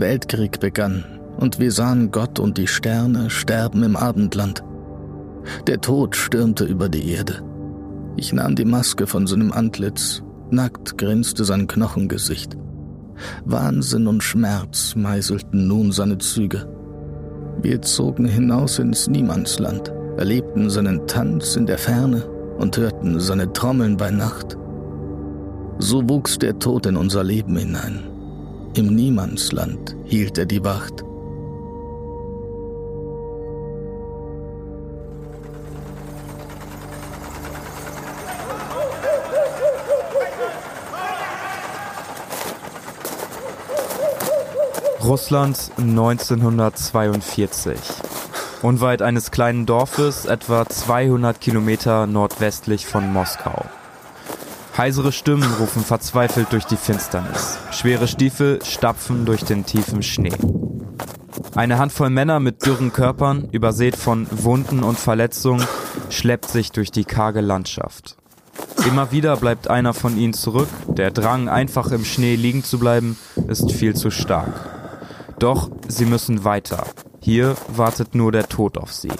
Weltkrieg begann und wir sahen Gott und die Sterne sterben im Abendland. Der Tod stürmte über die Erde. Ich nahm die Maske von seinem Antlitz, nackt grinste sein Knochengesicht. Wahnsinn und Schmerz meißelten nun seine Züge. Wir zogen hinaus ins Niemandsland, erlebten seinen Tanz in der Ferne und hörten seine Trommeln bei Nacht. So wuchs der Tod in unser Leben hinein. Im Niemandsland hielt er die Wacht. Russland 1942. Unweit eines kleinen Dorfes, etwa 200 Kilometer nordwestlich von Moskau. Heisere Stimmen rufen verzweifelt durch die Finsternis. Schwere Stiefel stapfen durch den tiefen Schnee. Eine Handvoll Männer mit dürren Körpern, übersät von Wunden und Verletzungen, schleppt sich durch die karge Landschaft. Immer wieder bleibt einer von ihnen zurück. Der Drang, einfach im Schnee liegen zu bleiben, ist viel zu stark. Doch sie müssen weiter. Hier wartet nur der Tod auf sie.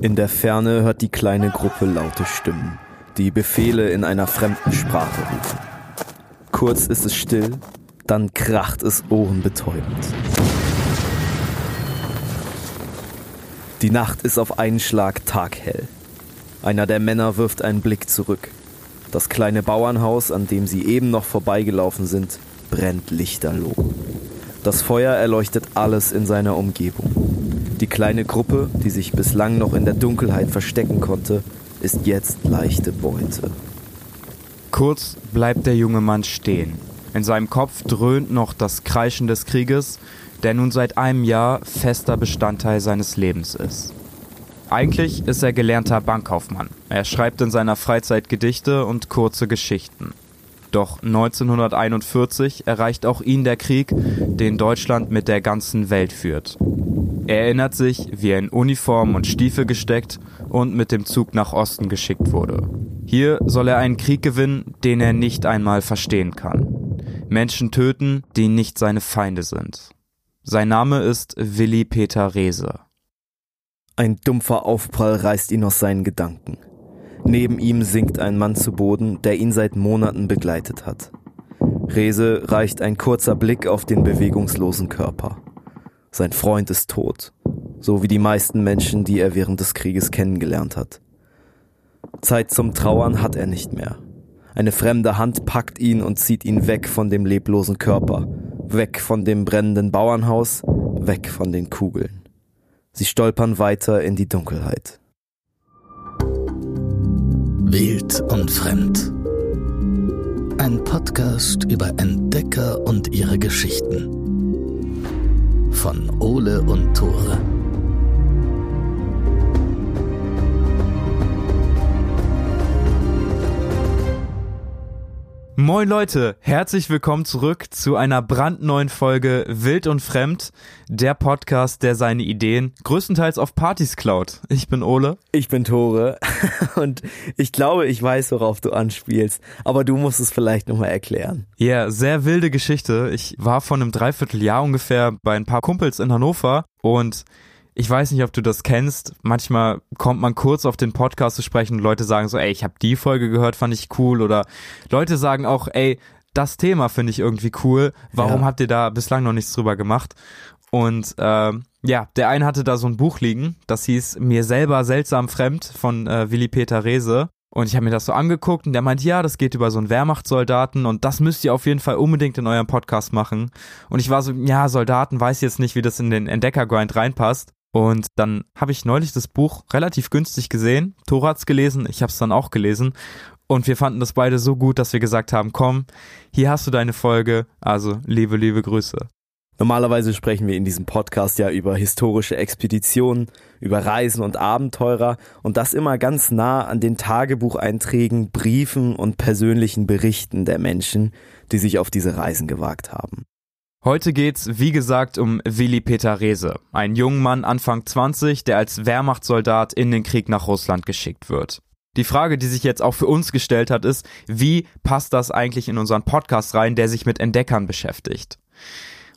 In der Ferne hört die kleine Gruppe laute Stimmen, die Befehle in einer fremden Sprache rufen. Kurz ist es still, dann kracht es ohrenbetäubend. Die Nacht ist auf einen Schlag taghell. Einer der Männer wirft einen Blick zurück. Das kleine Bauernhaus, an dem sie eben noch vorbeigelaufen sind, brennt lichterloh. Das Feuer erleuchtet alles in seiner Umgebung. Die kleine Gruppe, die sich bislang noch in der Dunkelheit verstecken konnte, ist jetzt leichte Beute. Kurz bleibt der junge Mann stehen. In seinem Kopf dröhnt noch das Kreischen des Krieges, der nun seit einem Jahr fester Bestandteil seines Lebens ist. Eigentlich ist er gelernter Bankkaufmann. Er schreibt in seiner Freizeit Gedichte und kurze Geschichten. Doch 1941 erreicht auch ihn der Krieg, den Deutschland mit der ganzen Welt führt. Er erinnert sich, wie er in Uniform und Stiefel gesteckt und mit dem Zug nach Osten geschickt wurde. Hier soll er einen Krieg gewinnen, den er nicht einmal verstehen kann. Menschen töten, die nicht seine Feinde sind. Sein Name ist Willi Peter Rehse. Ein dumpfer Aufprall reißt ihn aus seinen Gedanken. Neben ihm sinkt ein Mann zu Boden, der ihn seit Monaten begleitet hat. Rese reicht ein kurzer Blick auf den bewegungslosen Körper. Sein Freund ist tot, so wie die meisten Menschen, die er während des Krieges kennengelernt hat. Zeit zum Trauern hat er nicht mehr. Eine fremde Hand packt ihn und zieht ihn weg von dem leblosen Körper, weg von dem brennenden Bauernhaus, weg von den Kugeln. Sie stolpern weiter in die Dunkelheit. Wild und Fremd. Ein Podcast über Entdecker und ihre Geschichten. Von Ole und Tore. Moin Leute, herzlich willkommen zurück zu einer brandneuen Folge Wild und Fremd, der Podcast, der seine Ideen größtenteils auf Partys klaut. Ich bin Ole. Ich bin Tore und ich glaube, ich weiß, worauf du anspielst, aber du musst es vielleicht nochmal erklären. Ja, yeah, sehr wilde Geschichte. Ich war vor einem Dreivierteljahr ungefähr bei ein paar Kumpels in Hannover und ich weiß nicht, ob du das kennst. Manchmal kommt man kurz auf den Podcast zu sprechen und Leute sagen so, ey, ich habe die Folge gehört, fand ich cool. Oder Leute sagen auch, ey, das Thema finde ich irgendwie cool. Warum ja. habt ihr da bislang noch nichts drüber gemacht? Und äh, ja, der eine hatte da so ein Buch liegen, das hieß Mir selber seltsam fremd von äh, Willi Peter Rehse. Und ich habe mir das so angeguckt und der meint, ja, das geht über so einen Wehrmachtssoldaten und das müsst ihr auf jeden Fall unbedingt in eurem Podcast machen. Und ich war so, ja, Soldaten, weiß jetzt nicht, wie das in den Entdeckergrind reinpasst. Und dann habe ich neulich das Buch relativ günstig gesehen. Tora hat's gelesen, ich habe es dann auch gelesen. Und wir fanden das beide so gut, dass wir gesagt haben, komm, hier hast du deine Folge. Also liebe, liebe Grüße. Normalerweise sprechen wir in diesem Podcast ja über historische Expeditionen, über Reisen und Abenteurer und das immer ganz nah an den Tagebucheinträgen, Briefen und persönlichen Berichten der Menschen, die sich auf diese Reisen gewagt haben. Heute geht's, wie gesagt, um Willi Peter Rehse, ein junger Mann Anfang 20, der als Wehrmachtssoldat in den Krieg nach Russland geschickt wird. Die Frage, die sich jetzt auch für uns gestellt hat, ist, wie passt das eigentlich in unseren Podcast rein, der sich mit Entdeckern beschäftigt?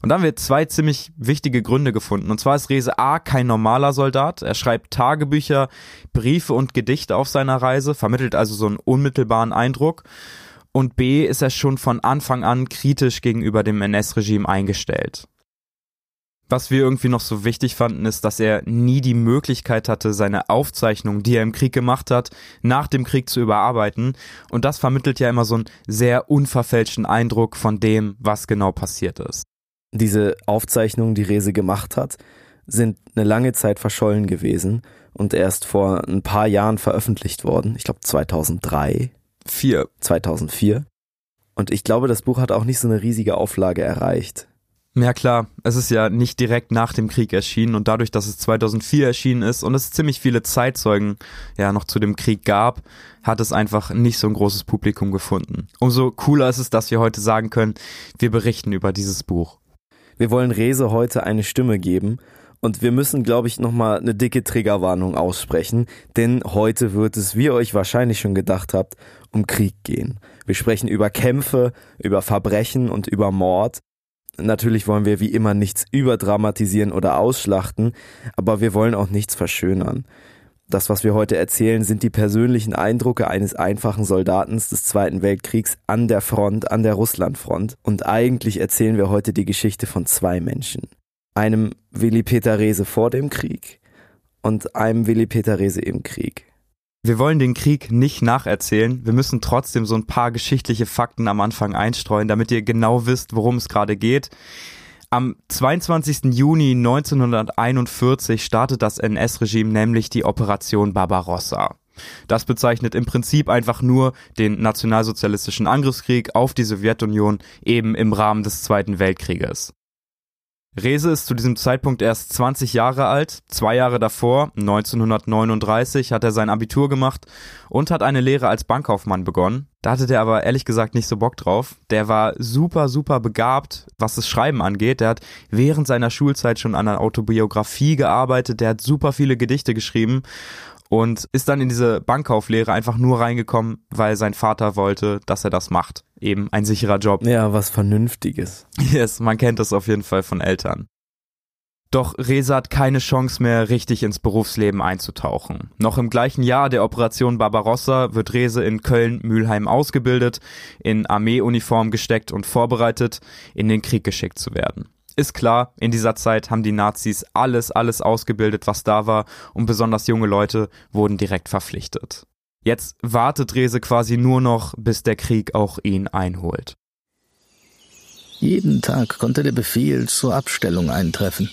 Und da haben wir zwei ziemlich wichtige Gründe gefunden. Und zwar ist Rese A kein normaler Soldat. Er schreibt Tagebücher, Briefe und Gedichte auf seiner Reise, vermittelt also so einen unmittelbaren Eindruck. Und B ist er schon von Anfang an kritisch gegenüber dem NS-Regime eingestellt. Was wir irgendwie noch so wichtig fanden, ist, dass er nie die Möglichkeit hatte, seine Aufzeichnungen, die er im Krieg gemacht hat, nach dem Krieg zu überarbeiten. Und das vermittelt ja immer so einen sehr unverfälschten Eindruck von dem, was genau passiert ist. Diese Aufzeichnungen, die Rese gemacht hat, sind eine lange Zeit verschollen gewesen und erst vor ein paar Jahren veröffentlicht worden. Ich glaube 2003. Vier. 2004. Und ich glaube, das Buch hat auch nicht so eine riesige Auflage erreicht. Ja klar, es ist ja nicht direkt nach dem Krieg erschienen und dadurch, dass es 2004 erschienen ist und es ziemlich viele Zeitzeugen ja noch zu dem Krieg gab, hat es einfach nicht so ein großes Publikum gefunden. Umso cooler ist es, dass wir heute sagen können, wir berichten über dieses Buch. Wir wollen Rese heute eine Stimme geben und wir müssen, glaube ich, nochmal eine dicke Triggerwarnung aussprechen, denn heute wird es, wie ihr euch wahrscheinlich schon gedacht habt, um Krieg gehen. Wir sprechen über Kämpfe, über Verbrechen und über Mord Natürlich wollen wir wie immer nichts überdramatisieren oder ausschlachten, aber wir wollen auch nichts verschönern. Das, was wir heute erzählen, sind die persönlichen Eindrücke eines einfachen Soldatens des Zweiten Weltkriegs an der Front, an der Russlandfront. Und eigentlich erzählen wir heute die Geschichte von zwei Menschen. Einem Willi Peter Rehse vor dem Krieg und einem Willi Peter Rehse im Krieg. Wir wollen den Krieg nicht nacherzählen. Wir müssen trotzdem so ein paar geschichtliche Fakten am Anfang einstreuen, damit ihr genau wisst, worum es gerade geht. Am 22. Juni 1941 startet das NS-Regime nämlich die Operation Barbarossa. Das bezeichnet im Prinzip einfach nur den nationalsozialistischen Angriffskrieg auf die Sowjetunion eben im Rahmen des Zweiten Weltkrieges. Rese ist zu diesem Zeitpunkt erst 20 Jahre alt. Zwei Jahre davor, 1939, hat er sein Abitur gemacht und hat eine Lehre als Bankkaufmann begonnen. Da hatte der aber ehrlich gesagt nicht so Bock drauf. Der war super, super begabt, was das Schreiben angeht. Der hat während seiner Schulzeit schon an einer Autobiografie gearbeitet. Der hat super viele Gedichte geschrieben und ist dann in diese Bankkauflehre einfach nur reingekommen, weil sein Vater wollte, dass er das macht. Eben ein sicherer Job. Ja, was Vernünftiges. Yes, man kennt das auf jeden Fall von Eltern. Doch Reza hat keine Chance mehr, richtig ins Berufsleben einzutauchen. Noch im gleichen Jahr der Operation Barbarossa wird Rese in Köln-Mülheim ausgebildet, in Armeeuniform gesteckt und vorbereitet, in den Krieg geschickt zu werden. Ist klar, in dieser Zeit haben die Nazis alles, alles ausgebildet, was da war, und besonders junge Leute wurden direkt verpflichtet. Jetzt wartet Rese quasi nur noch, bis der Krieg auch ihn einholt. Jeden Tag konnte der Befehl zur Abstellung eintreffen.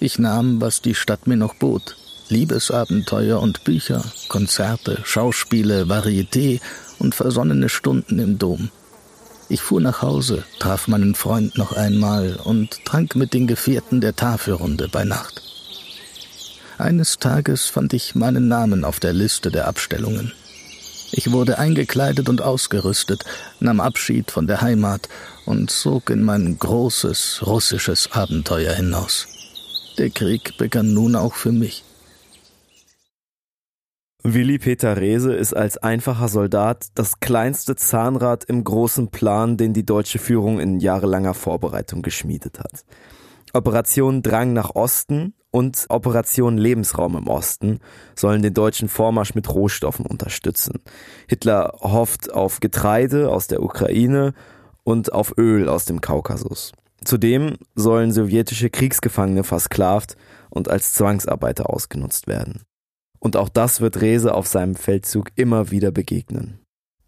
Ich nahm, was die Stadt mir noch bot. Liebesabenteuer und Bücher, Konzerte, Schauspiele, Varieté und versonnene Stunden im Dom. Ich fuhr nach Hause, traf meinen Freund noch einmal und trank mit den Gefährten der Tafelrunde bei Nacht. Eines Tages fand ich meinen Namen auf der Liste der Abstellungen. Ich wurde eingekleidet und ausgerüstet, nahm Abschied von der Heimat und zog in mein großes russisches Abenteuer hinaus. Der Krieg begann nun auch für mich. Willi Peter Rehse ist als einfacher Soldat das kleinste Zahnrad im großen Plan, den die deutsche Führung in jahrelanger Vorbereitung geschmiedet hat. Operation Drang nach Osten und Operation Lebensraum im Osten sollen den deutschen Vormarsch mit Rohstoffen unterstützen. Hitler hofft auf Getreide aus der Ukraine und auf Öl aus dem Kaukasus. Zudem sollen sowjetische Kriegsgefangene versklavt und als Zwangsarbeiter ausgenutzt werden. Und auch das wird Rese auf seinem Feldzug immer wieder begegnen.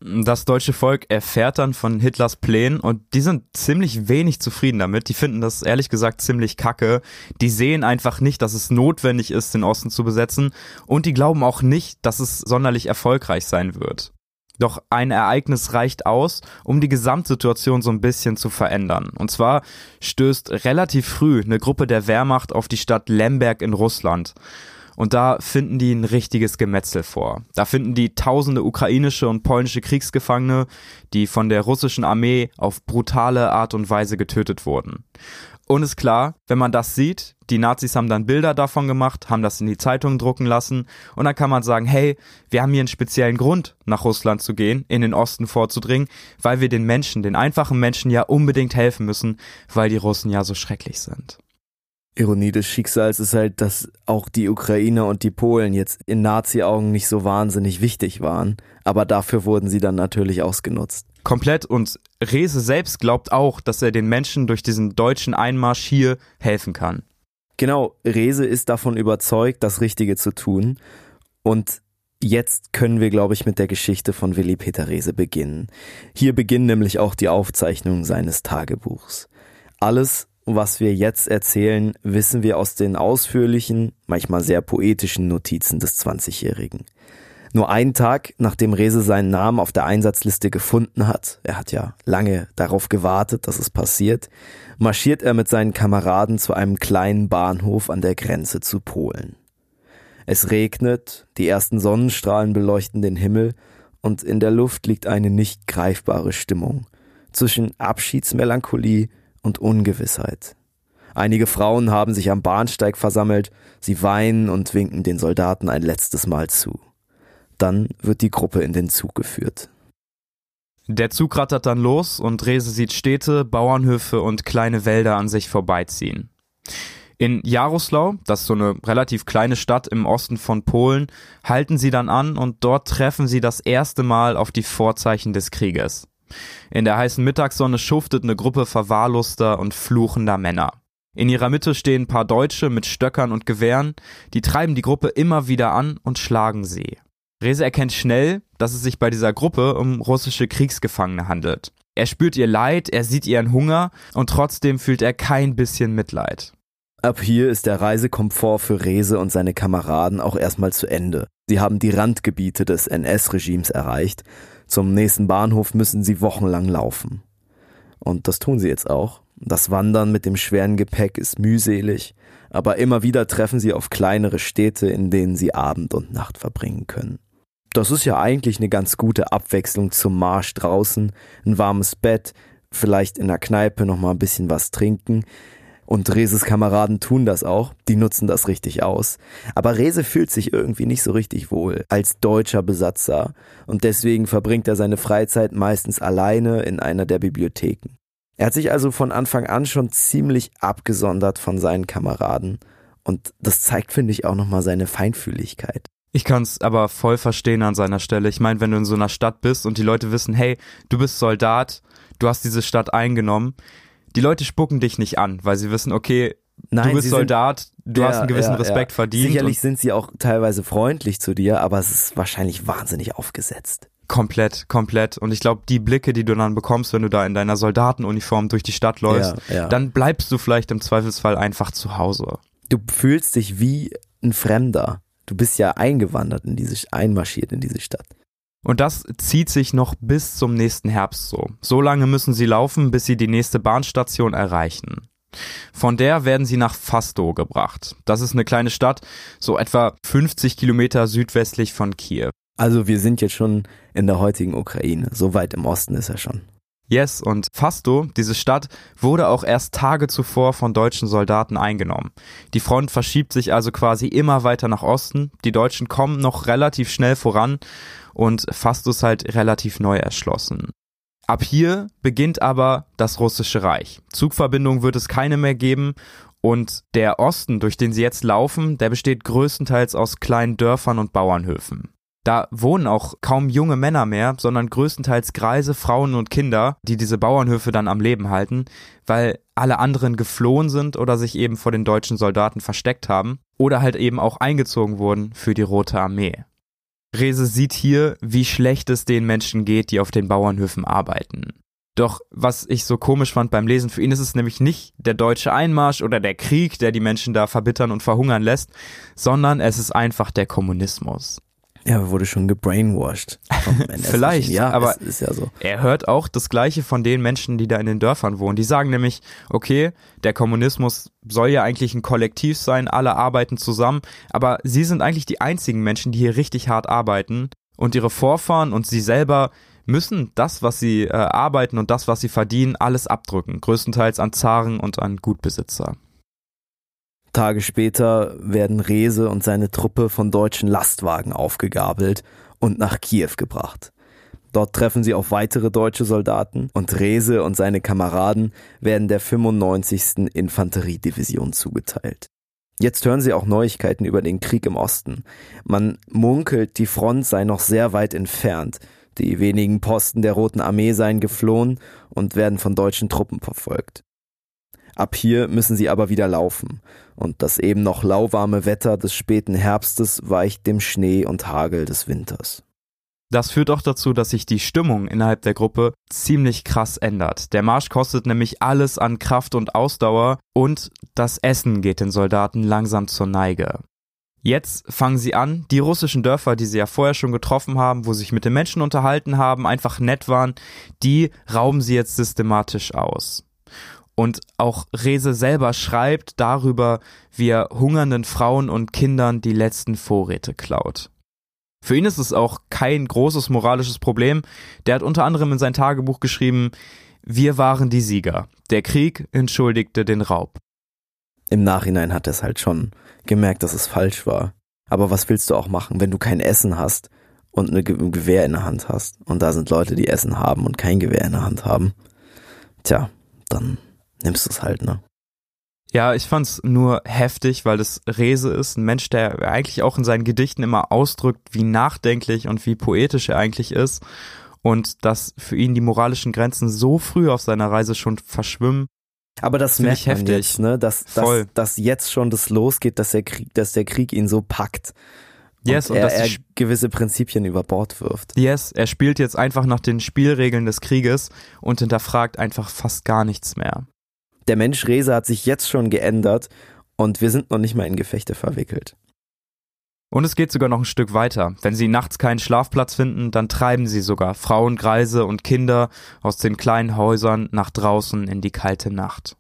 Das deutsche Volk erfährt dann von Hitlers Plänen und die sind ziemlich wenig zufrieden damit. Die finden das ehrlich gesagt ziemlich kacke. Die sehen einfach nicht, dass es notwendig ist, den Osten zu besetzen und die glauben auch nicht, dass es sonderlich erfolgreich sein wird. Doch ein Ereignis reicht aus, um die Gesamtsituation so ein bisschen zu verändern. Und zwar stößt relativ früh eine Gruppe der Wehrmacht auf die Stadt Lemberg in Russland. Und da finden die ein richtiges Gemetzel vor. Da finden die tausende ukrainische und polnische Kriegsgefangene, die von der russischen Armee auf brutale Art und Weise getötet wurden. Und ist klar, wenn man das sieht, die Nazis haben dann Bilder davon gemacht, haben das in die Zeitungen drucken lassen und dann kann man sagen, hey, wir haben hier einen speziellen Grund, nach Russland zu gehen, in den Osten vorzudringen, weil wir den Menschen, den einfachen Menschen ja unbedingt helfen müssen, weil die Russen ja so schrecklich sind. Ironie des Schicksals ist halt, dass auch die Ukrainer und die Polen jetzt in Nazi-Augen nicht so wahnsinnig wichtig waren, aber dafür wurden sie dann natürlich ausgenutzt. Komplett und Rese selbst glaubt auch, dass er den Menschen durch diesen deutschen Einmarsch hier helfen kann. Genau, Rese ist davon überzeugt, das Richtige zu tun und Jetzt können wir, glaube ich, mit der Geschichte von Willi Peter Rese beginnen. Hier beginnen nämlich auch die Aufzeichnungen seines Tagebuchs. Alles, was wir jetzt erzählen, wissen wir aus den ausführlichen, manchmal sehr poetischen Notizen des 20-Jährigen. Nur einen Tag, nachdem Rese seinen Namen auf der Einsatzliste gefunden hat, er hat ja lange darauf gewartet, dass es passiert, marschiert er mit seinen Kameraden zu einem kleinen Bahnhof an der Grenze zu Polen. Es regnet, die ersten Sonnenstrahlen beleuchten den Himmel und in der Luft liegt eine nicht greifbare Stimmung zwischen Abschiedsmelancholie und Ungewissheit. Einige Frauen haben sich am Bahnsteig versammelt, sie weinen und winken den Soldaten ein letztes Mal zu. Dann wird die Gruppe in den Zug geführt. Der Zug rattert dann los und Rese sieht Städte, Bauernhöfe und kleine Wälder an sich vorbeiziehen. In Jaroslau, das ist so eine relativ kleine Stadt im Osten von Polen, halten sie dann an und dort treffen sie das erste Mal auf die Vorzeichen des Krieges. In der heißen Mittagssonne schuftet eine Gruppe verwahrloster und fluchender Männer. In ihrer Mitte stehen ein paar Deutsche mit Stöckern und Gewehren, die treiben die Gruppe immer wieder an und schlagen sie. Rese erkennt schnell, dass es sich bei dieser Gruppe um russische Kriegsgefangene handelt. Er spürt ihr Leid, er sieht ihren Hunger und trotzdem fühlt er kein bisschen Mitleid. Ab hier ist der Reisekomfort für Rese und seine Kameraden auch erstmal zu Ende. Sie haben die Randgebiete des NS-Regimes erreicht zum nächsten Bahnhof müssen sie wochenlang laufen. Und das tun sie jetzt auch. Das Wandern mit dem schweren Gepäck ist mühselig, aber immer wieder treffen sie auf kleinere Städte, in denen sie Abend und Nacht verbringen können. Das ist ja eigentlich eine ganz gute Abwechslung zum Marsch draußen, ein warmes Bett, vielleicht in der Kneipe noch mal ein bisschen was trinken. Und Reses Kameraden tun das auch, die nutzen das richtig aus. Aber Rese fühlt sich irgendwie nicht so richtig wohl als deutscher Besatzer und deswegen verbringt er seine Freizeit meistens alleine in einer der Bibliotheken. Er hat sich also von Anfang an schon ziemlich abgesondert von seinen Kameraden und das zeigt, finde ich, auch nochmal seine Feinfühligkeit. Ich kann es aber voll verstehen an seiner Stelle. Ich meine, wenn du in so einer Stadt bist und die Leute wissen, hey, du bist Soldat, du hast diese Stadt eingenommen, die Leute spucken dich nicht an, weil sie wissen, okay, Nein, du bist Soldat, du ja, hast einen gewissen ja, Respekt ja. verdient. Sicherlich sind sie auch teilweise freundlich zu dir, aber es ist wahrscheinlich wahnsinnig aufgesetzt. Komplett, komplett. Und ich glaube, die Blicke, die du dann bekommst, wenn du da in deiner Soldatenuniform durch die Stadt läufst, dann bleibst du vielleicht im Zweifelsfall einfach zu Hause. Du fühlst dich wie ein Fremder. Du bist ja eingewandert in diese, einmarschiert in diese Stadt. Und das zieht sich noch bis zum nächsten Herbst so. So lange müssen sie laufen, bis sie die nächste Bahnstation erreichen. Von der werden sie nach Fasto gebracht. Das ist eine kleine Stadt, so etwa 50 Kilometer südwestlich von Kiew. Also wir sind jetzt schon in der heutigen Ukraine. So weit im Osten ist er schon. Yes, und Fasto, diese Stadt, wurde auch erst Tage zuvor von deutschen Soldaten eingenommen. Die Front verschiebt sich also quasi immer weiter nach Osten. Die Deutschen kommen noch relativ schnell voran und Fasto ist halt relativ neu erschlossen. Ab hier beginnt aber das russische Reich. Zugverbindungen wird es keine mehr geben und der Osten, durch den sie jetzt laufen, der besteht größtenteils aus kleinen Dörfern und Bauernhöfen. Da wohnen auch kaum junge Männer mehr, sondern größtenteils Greise, Frauen und Kinder, die diese Bauernhöfe dann am Leben halten, weil alle anderen geflohen sind oder sich eben vor den deutschen Soldaten versteckt haben oder halt eben auch eingezogen wurden für die Rote Armee. Rese sieht hier, wie schlecht es den Menschen geht, die auf den Bauernhöfen arbeiten. Doch was ich so komisch fand beim Lesen, für ihn ist es nämlich nicht der deutsche Einmarsch oder der Krieg, der die Menschen da verbittern und verhungern lässt, sondern es ist einfach der Kommunismus. Er wurde schon gebrainwashed. Vielleicht, ja, aber ist ja so. er hört auch das Gleiche von den Menschen, die da in den Dörfern wohnen. Die sagen nämlich, okay, der Kommunismus soll ja eigentlich ein Kollektiv sein, alle arbeiten zusammen, aber sie sind eigentlich die einzigen Menschen, die hier richtig hart arbeiten und ihre Vorfahren und sie selber müssen das, was sie äh, arbeiten und das, was sie verdienen, alles abdrücken, größtenteils an Zaren und an Gutbesitzer. Tage später werden Rese und seine Truppe von deutschen Lastwagen aufgegabelt und nach Kiew gebracht. Dort treffen sie auf weitere deutsche Soldaten und Rese und seine Kameraden werden der 95. Infanteriedivision zugeteilt. Jetzt hören sie auch Neuigkeiten über den Krieg im Osten. Man munkelt, die Front sei noch sehr weit entfernt. Die wenigen Posten der Roten Armee seien geflohen und werden von deutschen Truppen verfolgt. Ab hier müssen sie aber wieder laufen, und das eben noch lauwarme Wetter des späten Herbstes weicht dem Schnee und Hagel des Winters. Das führt auch dazu, dass sich die Stimmung innerhalb der Gruppe ziemlich krass ändert. Der Marsch kostet nämlich alles an Kraft und Ausdauer und das Essen geht den Soldaten langsam zur Neige. Jetzt fangen sie an, die russischen Dörfer, die sie ja vorher schon getroffen haben, wo sie sich mit den Menschen unterhalten haben, einfach nett waren, die rauben sie jetzt systematisch aus. Und auch Rese selber schreibt darüber, wie er hungernden Frauen und Kindern die letzten Vorräte klaut. Für ihn ist es auch kein großes moralisches Problem. Der hat unter anderem in sein Tagebuch geschrieben, wir waren die Sieger. Der Krieg entschuldigte den Raub. Im Nachhinein hat er es halt schon gemerkt, dass es falsch war. Aber was willst du auch machen, wenn du kein Essen hast und ein Gewehr in der Hand hast und da sind Leute, die Essen haben und kein Gewehr in der Hand haben? Tja, dann nimmst du es halt, ne? Ja, ich fand's nur heftig, weil das Rese ist, ein Mensch, der eigentlich auch in seinen Gedichten immer ausdrückt, wie nachdenklich und wie poetisch er eigentlich ist und dass für ihn die moralischen Grenzen so früh auf seiner Reise schon verschwimmen. Aber das merkt man heftig. jetzt, ne, dass, dass, dass jetzt schon das losgeht, dass der Krieg, dass der Krieg ihn so packt. Yes, und, und er, er gewisse Prinzipien über Bord wirft. Yes, er spielt jetzt einfach nach den Spielregeln des Krieges und hinterfragt einfach fast gar nichts mehr der Mensch Rese hat sich jetzt schon geändert und wir sind noch nicht mal in Gefechte verwickelt. Und es geht sogar noch ein Stück weiter. Wenn sie nachts keinen Schlafplatz finden, dann treiben sie sogar Frauen, Greise und Kinder aus den kleinen Häusern nach draußen in die kalte Nacht.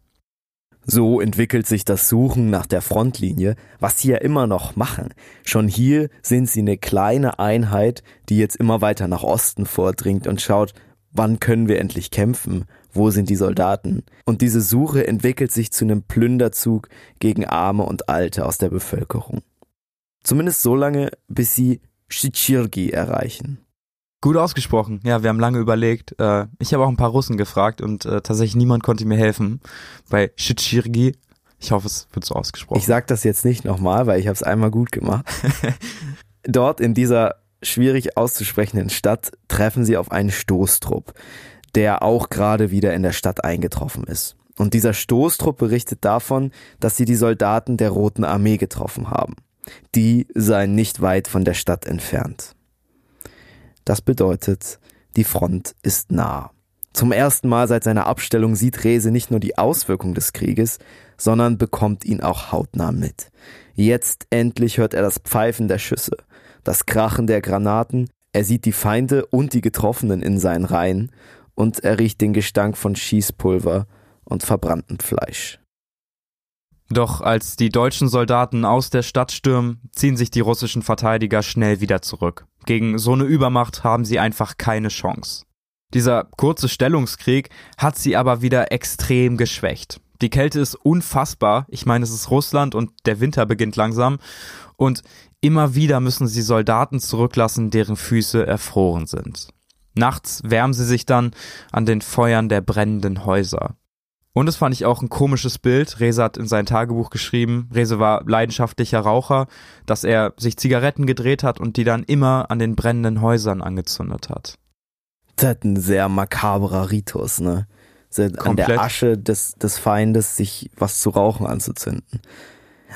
So entwickelt sich das Suchen nach der Frontlinie, was sie ja immer noch machen. Schon hier sind sie eine kleine Einheit, die jetzt immer weiter nach Osten vordringt und schaut, wann können wir endlich kämpfen? Wo sind die Soldaten? Und diese Suche entwickelt sich zu einem Plünderzug gegen Arme und Alte aus der Bevölkerung. Zumindest so lange, bis sie Shichirgi erreichen. Gut ausgesprochen. Ja, wir haben lange überlegt. Äh, ich habe auch ein paar Russen gefragt und äh, tatsächlich niemand konnte mir helfen. Bei Shichirgi. Ich hoffe, es wird so ausgesprochen. Ich sag das jetzt nicht nochmal, weil ich habe es einmal gut gemacht. Dort in dieser schwierig auszusprechenden Stadt treffen sie auf einen Stoßtrupp der auch gerade wieder in der Stadt eingetroffen ist. Und dieser Stoßtrupp berichtet davon, dass sie die Soldaten der Roten Armee getroffen haben. Die seien nicht weit von der Stadt entfernt. Das bedeutet, die Front ist nah. Zum ersten Mal seit seiner Abstellung sieht Rese nicht nur die Auswirkung des Krieges, sondern bekommt ihn auch hautnah mit. Jetzt endlich hört er das Pfeifen der Schüsse, das Krachen der Granaten, er sieht die Feinde und die Getroffenen in seinen Reihen und er riecht den Gestank von Schießpulver und verbranntem Fleisch. Doch als die deutschen Soldaten aus der Stadt stürmen, ziehen sich die russischen Verteidiger schnell wieder zurück. Gegen so eine Übermacht haben sie einfach keine Chance. Dieser kurze Stellungskrieg hat sie aber wieder extrem geschwächt. Die Kälte ist unfassbar. Ich meine, es ist Russland und der Winter beginnt langsam. Und immer wieder müssen sie Soldaten zurücklassen, deren Füße erfroren sind. Nachts wärmen sie sich dann an den Feuern der brennenden Häuser. Und das fand ich auch ein komisches Bild. Rese hat in sein Tagebuch geschrieben, Rese war leidenschaftlicher Raucher, dass er sich Zigaretten gedreht hat und die dann immer an den brennenden Häusern angezündet hat. Das hat ein sehr makabrer Ritus, ne? An der Asche des, des Feindes sich was zu rauchen anzuzünden.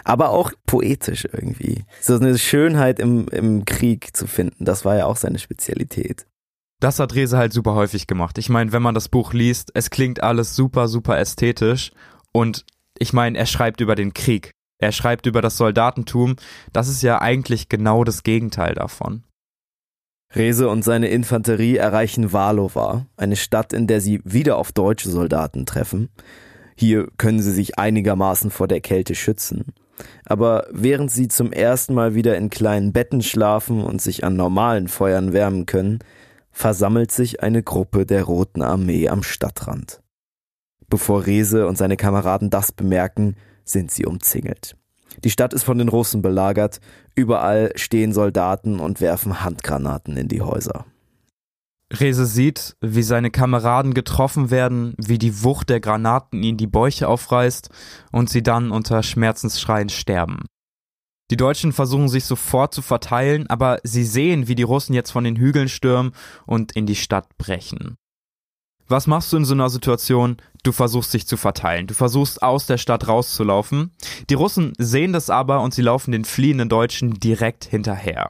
Aber auch poetisch irgendwie. So eine Schönheit im, im Krieg zu finden, das war ja auch seine Spezialität. Das hat Rese halt super häufig gemacht. Ich meine, wenn man das Buch liest, es klingt alles super, super ästhetisch. Und ich meine, er schreibt über den Krieg. Er schreibt über das Soldatentum. Das ist ja eigentlich genau das Gegenteil davon. Rese und seine Infanterie erreichen Walova, eine Stadt, in der sie wieder auf deutsche Soldaten treffen. Hier können sie sich einigermaßen vor der Kälte schützen. Aber während sie zum ersten Mal wieder in kleinen Betten schlafen und sich an normalen Feuern wärmen können, versammelt sich eine Gruppe der Roten Armee am Stadtrand. Bevor Rese und seine Kameraden das bemerken, sind sie umzingelt. Die Stadt ist von den Russen belagert, überall stehen Soldaten und werfen Handgranaten in die Häuser. Rese sieht, wie seine Kameraden getroffen werden, wie die Wucht der Granaten ihnen die Bäuche aufreißt und sie dann unter Schmerzensschreien sterben. Die Deutschen versuchen sich sofort zu verteilen, aber sie sehen, wie die Russen jetzt von den Hügeln stürmen und in die Stadt brechen. Was machst du in so einer Situation? Du versuchst dich zu verteilen. Du versuchst aus der Stadt rauszulaufen. Die Russen sehen das aber und sie laufen den fliehenden Deutschen direkt hinterher.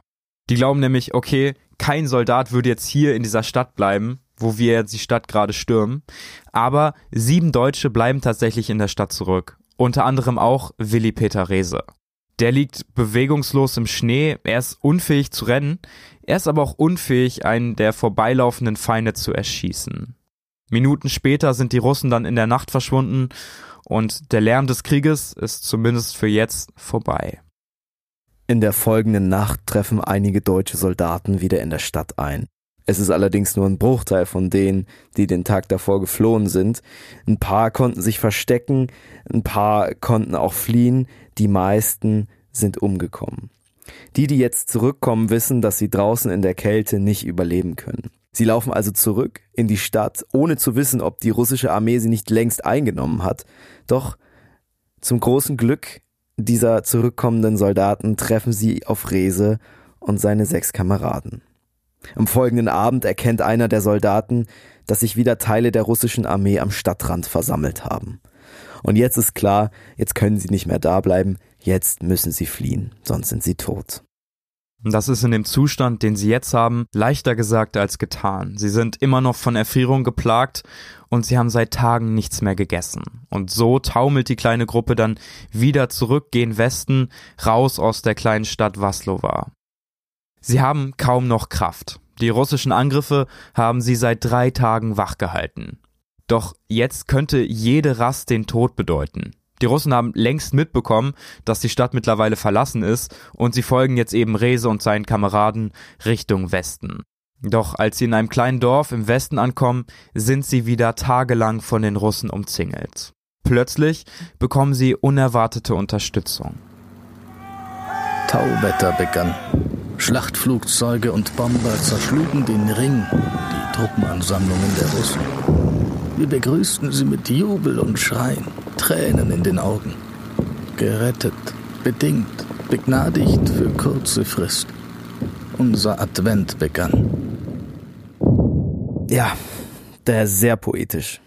Die glauben nämlich, okay, kein Soldat würde jetzt hier in dieser Stadt bleiben, wo wir jetzt die Stadt gerade stürmen. Aber sieben Deutsche bleiben tatsächlich in der Stadt zurück. Unter anderem auch Willi Peter Rehse. Der liegt bewegungslos im Schnee, er ist unfähig zu rennen, er ist aber auch unfähig, einen der vorbeilaufenden Feinde zu erschießen. Minuten später sind die Russen dann in der Nacht verschwunden und der Lärm des Krieges ist zumindest für jetzt vorbei. In der folgenden Nacht treffen einige deutsche Soldaten wieder in der Stadt ein. Es ist allerdings nur ein Bruchteil von denen, die den Tag davor geflohen sind. Ein paar konnten sich verstecken, ein paar konnten auch fliehen, die meisten sind umgekommen. Die, die jetzt zurückkommen, wissen, dass sie draußen in der Kälte nicht überleben können. Sie laufen also zurück in die Stadt, ohne zu wissen, ob die russische Armee sie nicht längst eingenommen hat. Doch zum großen Glück dieser zurückkommenden Soldaten treffen sie auf Rese und seine sechs Kameraden. Am folgenden Abend erkennt einer der Soldaten, dass sich wieder Teile der russischen Armee am Stadtrand versammelt haben. Und jetzt ist klar, jetzt können sie nicht mehr da bleiben, jetzt müssen sie fliehen, sonst sind sie tot. Das ist in dem Zustand, den sie jetzt haben, leichter gesagt als getan. Sie sind immer noch von Erfrierung geplagt und sie haben seit Tagen nichts mehr gegessen. Und so taumelt die kleine Gruppe dann wieder zurück gen Westen, raus aus der kleinen Stadt Waslova. Sie haben kaum noch Kraft. Die russischen Angriffe haben sie seit drei Tagen wachgehalten. Doch jetzt könnte jede Rast den Tod bedeuten. Die Russen haben längst mitbekommen, dass die Stadt mittlerweile verlassen ist und sie folgen jetzt eben Rese und seinen Kameraden Richtung Westen. Doch als sie in einem kleinen Dorf im Westen ankommen, sind sie wieder tagelang von den Russen umzingelt. Plötzlich bekommen sie unerwartete Unterstützung. Tauwetter begann. Schlachtflugzeuge und Bomber zerschlugen den Ring, die Truppenansammlungen der Russen. Wir begrüßten sie mit Jubel und Schreien, Tränen in den Augen. Gerettet, bedingt, begnadigt für kurze Frist. Unser Advent begann. Ja, der sehr poetisch.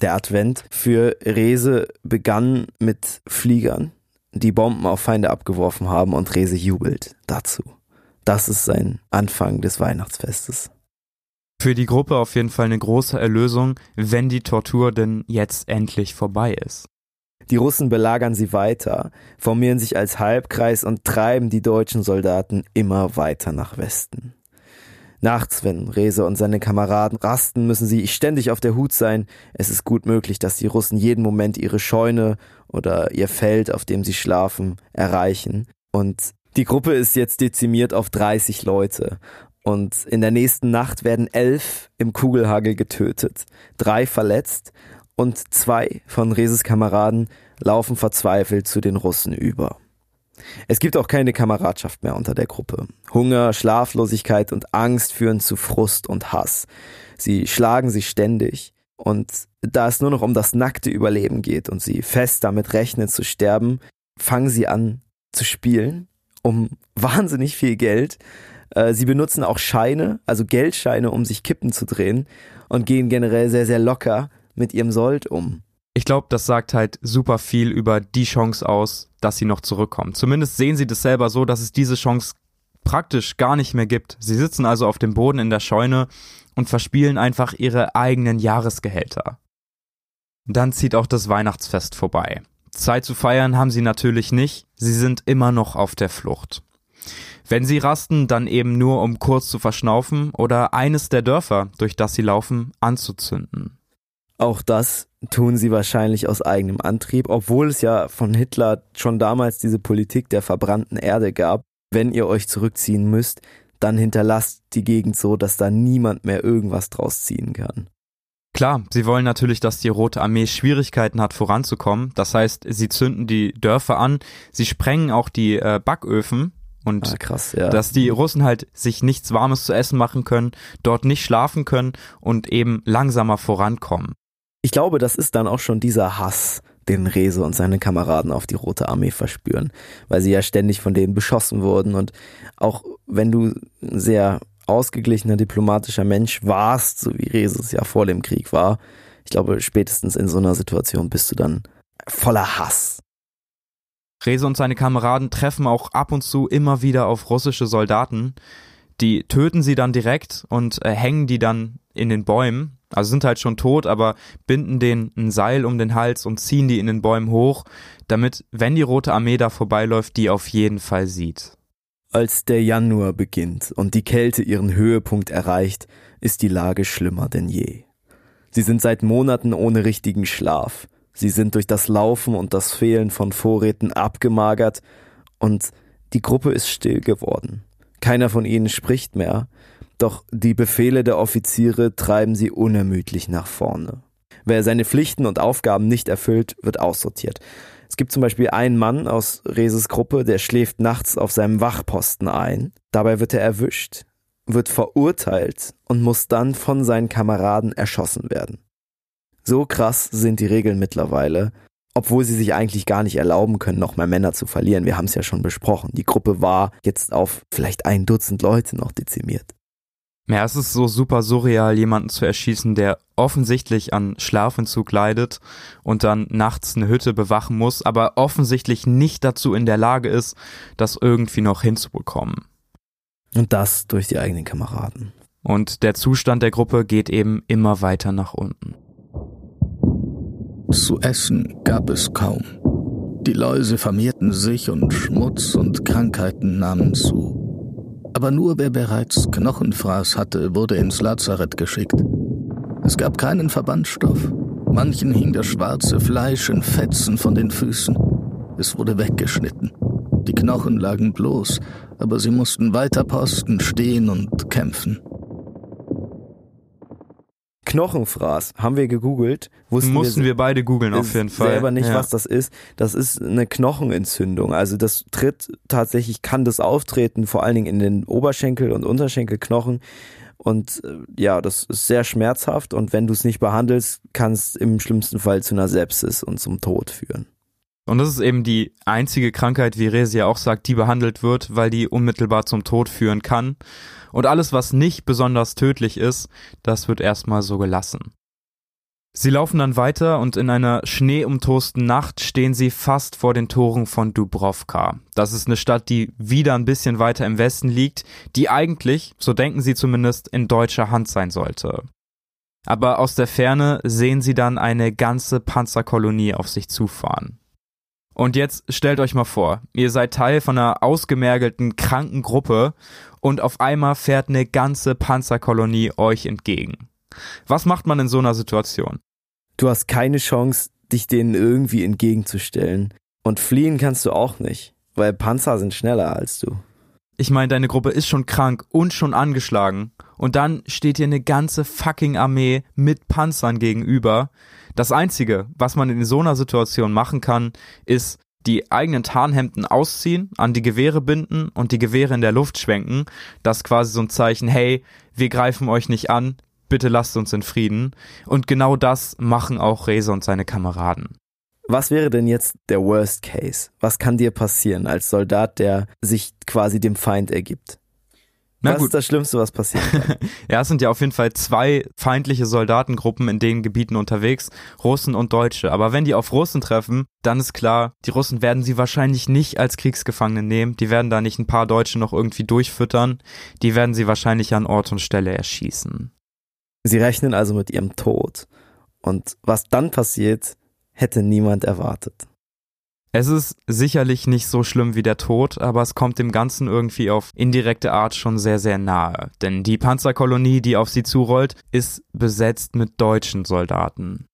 Der Advent für Rese begann mit Fliegern, die Bomben auf Feinde abgeworfen haben und Rese jubelt dazu. Das ist sein Anfang des Weihnachtsfestes. Für die Gruppe auf jeden Fall eine große Erlösung, wenn die Tortur denn jetzt endlich vorbei ist. Die Russen belagern sie weiter, formieren sich als Halbkreis und treiben die deutschen Soldaten immer weiter nach Westen. Nachts, wenn Rese und seine Kameraden rasten, müssen sie ständig auf der Hut sein. Es ist gut möglich, dass die Russen jeden Moment ihre Scheune oder ihr Feld, auf dem sie schlafen, erreichen. Und die Gruppe ist jetzt dezimiert auf 30 Leute. Und in der nächsten Nacht werden elf im Kugelhagel getötet, drei verletzt und zwei von Reses Kameraden laufen verzweifelt zu den Russen über. Es gibt auch keine Kameradschaft mehr unter der Gruppe. Hunger, Schlaflosigkeit und Angst führen zu Frust und Hass. Sie schlagen sich ständig und da es nur noch um das nackte Überleben geht und sie fest damit rechnen zu sterben, fangen sie an zu spielen um wahnsinnig viel Geld. Äh, sie benutzen auch Scheine, also Geldscheine, um sich Kippen zu drehen und gehen generell sehr, sehr locker mit ihrem Sold um. Ich glaube, das sagt halt super viel über die Chance aus, dass sie noch zurückkommen. Zumindest sehen sie das selber so, dass es diese Chance praktisch gar nicht mehr gibt. Sie sitzen also auf dem Boden in der Scheune und verspielen einfach ihre eigenen Jahresgehälter. Dann zieht auch das Weihnachtsfest vorbei. Zeit zu feiern haben sie natürlich nicht, sie sind immer noch auf der Flucht. Wenn sie rasten, dann eben nur um kurz zu verschnaufen oder eines der Dörfer, durch das sie laufen, anzuzünden. Auch das tun sie wahrscheinlich aus eigenem Antrieb, obwohl es ja von Hitler schon damals diese Politik der verbrannten Erde gab. Wenn ihr euch zurückziehen müsst, dann hinterlasst die Gegend so, dass da niemand mehr irgendwas draus ziehen kann. Klar, sie wollen natürlich, dass die Rote Armee Schwierigkeiten hat, voranzukommen. Das heißt, sie zünden die Dörfer an, sie sprengen auch die äh, Backöfen und ah, krass, ja. dass die Russen halt sich nichts Warmes zu essen machen können, dort nicht schlafen können und eben langsamer vorankommen. Ich glaube, das ist dann auch schon dieser Hass, den Rese und seine Kameraden auf die Rote Armee verspüren, weil sie ja ständig von denen beschossen wurden und auch wenn du sehr ausgeglichener diplomatischer Mensch warst, so wie Rese es ja vor dem Krieg war, ich glaube, spätestens in so einer Situation bist du dann voller Hass. Rese und seine Kameraden treffen auch ab und zu immer wieder auf russische Soldaten. Die töten sie dann direkt und äh, hängen die dann in den Bäumen. Also sind halt schon tot, aber binden denen ein Seil um den Hals und ziehen die in den Bäumen hoch, damit, wenn die Rote Armee da vorbeiläuft, die auf jeden Fall sieht. Als der Januar beginnt und die Kälte ihren Höhepunkt erreicht, ist die Lage schlimmer denn je. Sie sind seit Monaten ohne richtigen Schlaf. Sie sind durch das Laufen und das Fehlen von Vorräten abgemagert und die Gruppe ist still geworden. Keiner von ihnen spricht mehr, doch die Befehle der Offiziere treiben sie unermüdlich nach vorne. Wer seine Pflichten und Aufgaben nicht erfüllt, wird aussortiert. Es gibt zum Beispiel einen Mann aus Reses Gruppe, der schläft nachts auf seinem Wachposten ein. Dabei wird er erwischt, wird verurteilt und muss dann von seinen Kameraden erschossen werden. So krass sind die Regeln mittlerweile, obwohl sie sich eigentlich gar nicht erlauben können, noch mehr Männer zu verlieren. Wir haben es ja schon besprochen. Die Gruppe war jetzt auf vielleicht ein Dutzend Leute noch dezimiert. Ja, es ist so super surreal, jemanden zu erschießen, der offensichtlich an Schlafentzug leidet und dann nachts eine Hütte bewachen muss, aber offensichtlich nicht dazu in der Lage ist, das irgendwie noch hinzubekommen. Und das durch die eigenen Kameraden. Und der Zustand der Gruppe geht eben immer weiter nach unten. Zu essen gab es kaum. Die Läuse vermehrten sich und Schmutz und Krankheiten nahmen zu. Aber nur wer bereits Knochenfraß hatte, wurde ins Lazarett geschickt. Es gab keinen Verbandstoff. Manchen hing das schwarze Fleisch in Fetzen von den Füßen. Es wurde weggeschnitten. Die Knochen lagen bloß, aber sie mussten weiter posten, stehen und kämpfen. Knochenfraß haben wir gegoogelt. Wussten Mussten wir, wir beide googeln auf jeden Fall. Selber nicht, ja. was das ist. Das ist eine Knochenentzündung. Also das tritt tatsächlich, kann das auftreten, vor allen Dingen in den Oberschenkel- und Unterschenkelknochen. Und äh, ja, das ist sehr schmerzhaft und wenn du es nicht behandelst, kann es im schlimmsten Fall zu einer Sepsis und zum Tod führen. Und das ist eben die einzige Krankheit, wie Resi ja auch sagt, die behandelt wird, weil die unmittelbar zum Tod führen kann. Und alles, was nicht besonders tödlich ist, das wird erstmal so gelassen. Sie laufen dann weiter und in einer schneeumtosten Nacht stehen sie fast vor den Toren von Dubrovka. Das ist eine Stadt, die wieder ein bisschen weiter im Westen liegt, die eigentlich, so denken sie zumindest, in deutscher Hand sein sollte. Aber aus der Ferne sehen sie dann eine ganze Panzerkolonie auf sich zufahren. Und jetzt stellt euch mal vor, ihr seid Teil von einer ausgemergelten, kranken Gruppe und auf einmal fährt eine ganze Panzerkolonie euch entgegen. Was macht man in so einer Situation? Du hast keine Chance, dich denen irgendwie entgegenzustellen. Und fliehen kannst du auch nicht, weil Panzer sind schneller als du. Ich meine, deine Gruppe ist schon krank und schon angeschlagen. Und dann steht dir eine ganze fucking Armee mit Panzern gegenüber. Das Einzige, was man in so einer Situation machen kann, ist die eigenen Tarnhemden ausziehen, an die Gewehre binden und die Gewehre in der Luft schwenken. Das ist quasi so ein Zeichen, hey, wir greifen euch nicht an, bitte lasst uns in Frieden. Und genau das machen auch Reza und seine Kameraden. Was wäre denn jetzt der Worst Case? Was kann dir passieren als Soldat, der sich quasi dem Feind ergibt? Na was gut. ist das Schlimmste, was passieren kann? ja, es sind ja auf jeden Fall zwei feindliche Soldatengruppen in den Gebieten unterwegs, Russen und Deutsche. Aber wenn die auf Russen treffen, dann ist klar, die Russen werden sie wahrscheinlich nicht als Kriegsgefangene nehmen. Die werden da nicht ein paar Deutsche noch irgendwie durchfüttern. Die werden sie wahrscheinlich an Ort und Stelle erschießen. Sie rechnen also mit ihrem Tod. Und was dann passiert, hätte niemand erwartet. Es ist sicherlich nicht so schlimm wie der Tod, aber es kommt dem Ganzen irgendwie auf indirekte Art schon sehr, sehr nahe. Denn die Panzerkolonie, die auf sie zurollt, ist besetzt mit deutschen Soldaten.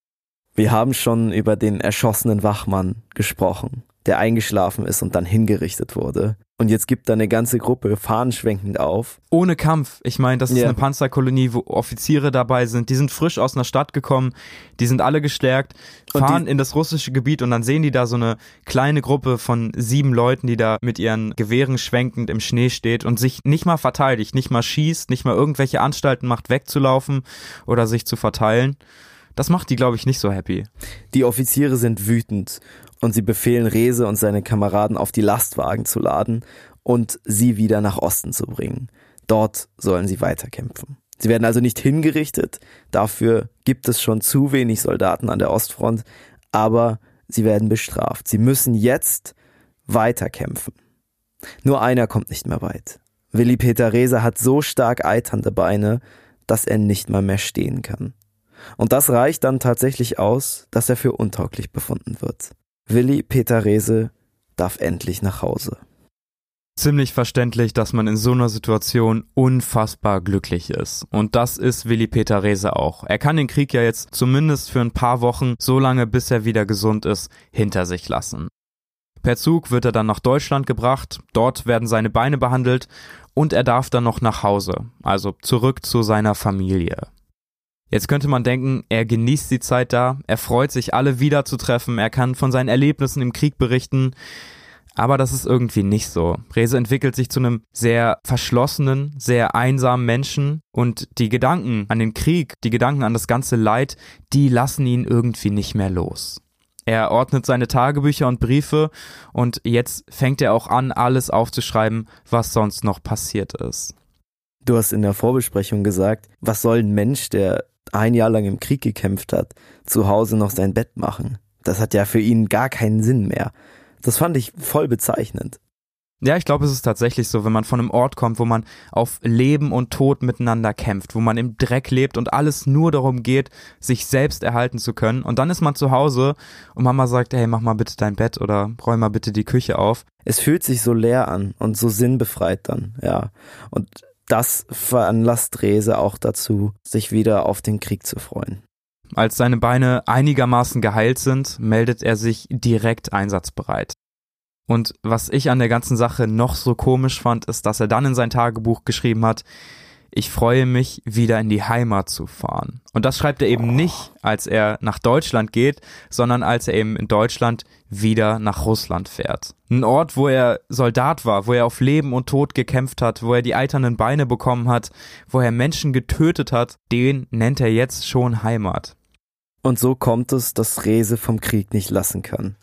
Wir haben schon über den erschossenen Wachmann gesprochen, der eingeschlafen ist und dann hingerichtet wurde. Und jetzt gibt da eine ganze Gruppe fahnenschwenkend auf. Ohne Kampf. Ich meine, das ist Ja. eine Panzerkolonie, wo Offiziere dabei sind. Die sind frisch aus einer Stadt gekommen. Die sind alle gestärkt, fahren in das russische Gebiet und dann sehen die da so eine kleine Gruppe von sieben Leuten, die da mit ihren Gewehren schwenkend im Schnee steht und sich nicht mal verteidigt, nicht mal schießt, nicht mal irgendwelche Anstalten macht, wegzulaufen oder sich zu verteilen. Das macht die, glaube ich, nicht so happy. Die Offiziere sind wütend und sie befehlen Rese und seine Kameraden auf die Lastwagen zu laden und sie wieder nach Osten zu bringen. Dort sollen sie weiterkämpfen. Sie werden also nicht hingerichtet, dafür gibt es schon zu wenig Soldaten an der Ostfront, aber sie werden bestraft. Sie müssen jetzt weiterkämpfen. Nur einer kommt nicht mehr weit. Willi Peter Rese hat so stark eiternde Beine, dass er nicht mal mehr stehen kann. Und das reicht dann tatsächlich aus, dass er für untauglich befunden wird. Willi Peter Rehse darf endlich nach Hause. Ziemlich verständlich, dass man in so einer Situation unfassbar glücklich ist. Und das ist Willi Peter Rehse auch. Er kann den Krieg ja jetzt zumindest für ein paar Wochen, so lange bis er wieder gesund ist, hinter sich lassen. Per Zug wird er dann nach Deutschland gebracht, dort werden seine Beine behandelt und er darf dann noch nach Hause, also zurück zu seiner Familie. Jetzt könnte man denken, er genießt die Zeit da, er freut sich, alle wiederzutreffen, er kann von seinen Erlebnissen im Krieg berichten, aber das ist irgendwie nicht so. Rese entwickelt sich zu einem sehr verschlossenen, sehr einsamen Menschen und die Gedanken an den Krieg, die Gedanken an das ganze Leid, die lassen ihn irgendwie nicht mehr los. Er ordnet seine Tagebücher und Briefe und jetzt fängt er auch an, alles aufzuschreiben, was sonst noch passiert ist. Du hast in der Vorbesprechung gesagt, was soll ein Mensch, der ein Jahr lang im Krieg gekämpft hat, zu Hause noch sein Bett machen? Das hat ja für ihn gar keinen Sinn mehr. Das fand ich voll bezeichnend. Ja, ich glaube, es ist tatsächlich so, wenn man von einem Ort kommt, wo man auf Leben und Tod miteinander kämpft, wo man im Dreck lebt und alles nur darum geht, sich selbst erhalten zu können. Und dann ist man zu Hause und Mama sagt, hey, mach mal bitte dein Bett oder räum mal bitte die Küche auf. Es fühlt sich so leer an und so sinnbefreit dann, ja. Und das veranlasst Rese auch dazu, sich wieder auf den Krieg zu freuen. Als seine Beine einigermaßen geheilt sind, meldet er sich direkt einsatzbereit. Und was ich an der ganzen Sache noch so komisch fand, ist, dass er dann in sein Tagebuch geschrieben hat, ich freue mich, wieder in die Heimat zu fahren. Und das schreibt er eben nicht, als er nach Deutschland geht, sondern als er eben in Deutschland wieder nach Russland fährt. Ein Ort, wo er Soldat war, wo er auf Leben und Tod gekämpft hat, wo er die eiternen Beine bekommen hat, wo er Menschen getötet hat, den nennt er jetzt schon Heimat. Und so kommt es, dass Rese vom Krieg nicht lassen kann.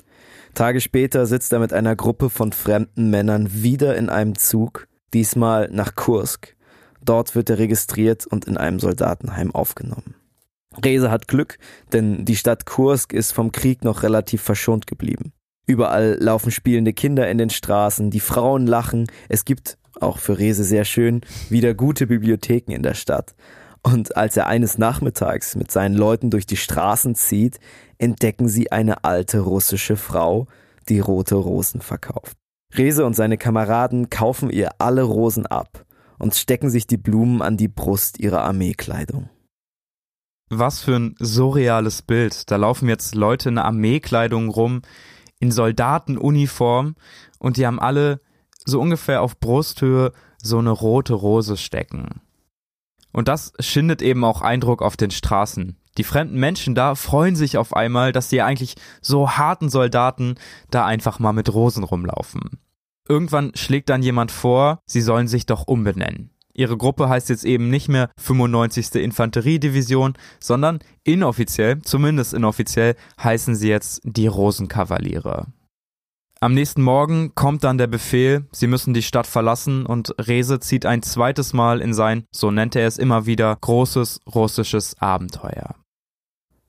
Tage später sitzt er mit einer Gruppe von fremden Männern wieder in einem Zug, diesmal nach Kursk. Dort wird er registriert und in einem Soldatenheim aufgenommen. Rese hat Glück, denn die Stadt Kursk ist vom Krieg noch relativ verschont geblieben. Überall laufen spielende Kinder in den Straßen, die Frauen lachen, es gibt, auch für Rese sehr schön, wieder gute Bibliotheken in der Stadt. Und als er eines Nachmittags mit seinen Leuten durch die Straßen zieht, entdecken sie eine alte russische Frau, die rote Rosen verkauft. Rese und seine Kameraden kaufen ihr alle Rosen ab und stecken sich die Blumen an die Brust ihrer Armeekleidung. Was für ein surreales Bild. Da laufen jetzt Leute in Armeekleidung rum, in Soldatenuniform und die haben alle so ungefähr auf Brusthöhe so eine rote Rose stecken. Und das schindet eben auch Eindruck auf den Straßen. Die fremden Menschen da freuen sich auf einmal, dass die eigentlich so harten Soldaten da einfach mal mit Rosen rumlaufen. Irgendwann schlägt dann jemand vor, sie sollen sich doch umbenennen. Ihre Gruppe heißt jetzt eben nicht mehr 95. Infanteriedivision, sondern inoffiziell, zumindest inoffiziell, heißen sie jetzt die Rosenkavaliere. Am nächsten Morgen kommt dann der Befehl, sie müssen die Stadt verlassen und Rese zieht ein zweites Mal in sein, so nennt er es immer wieder, großes russisches Abenteuer.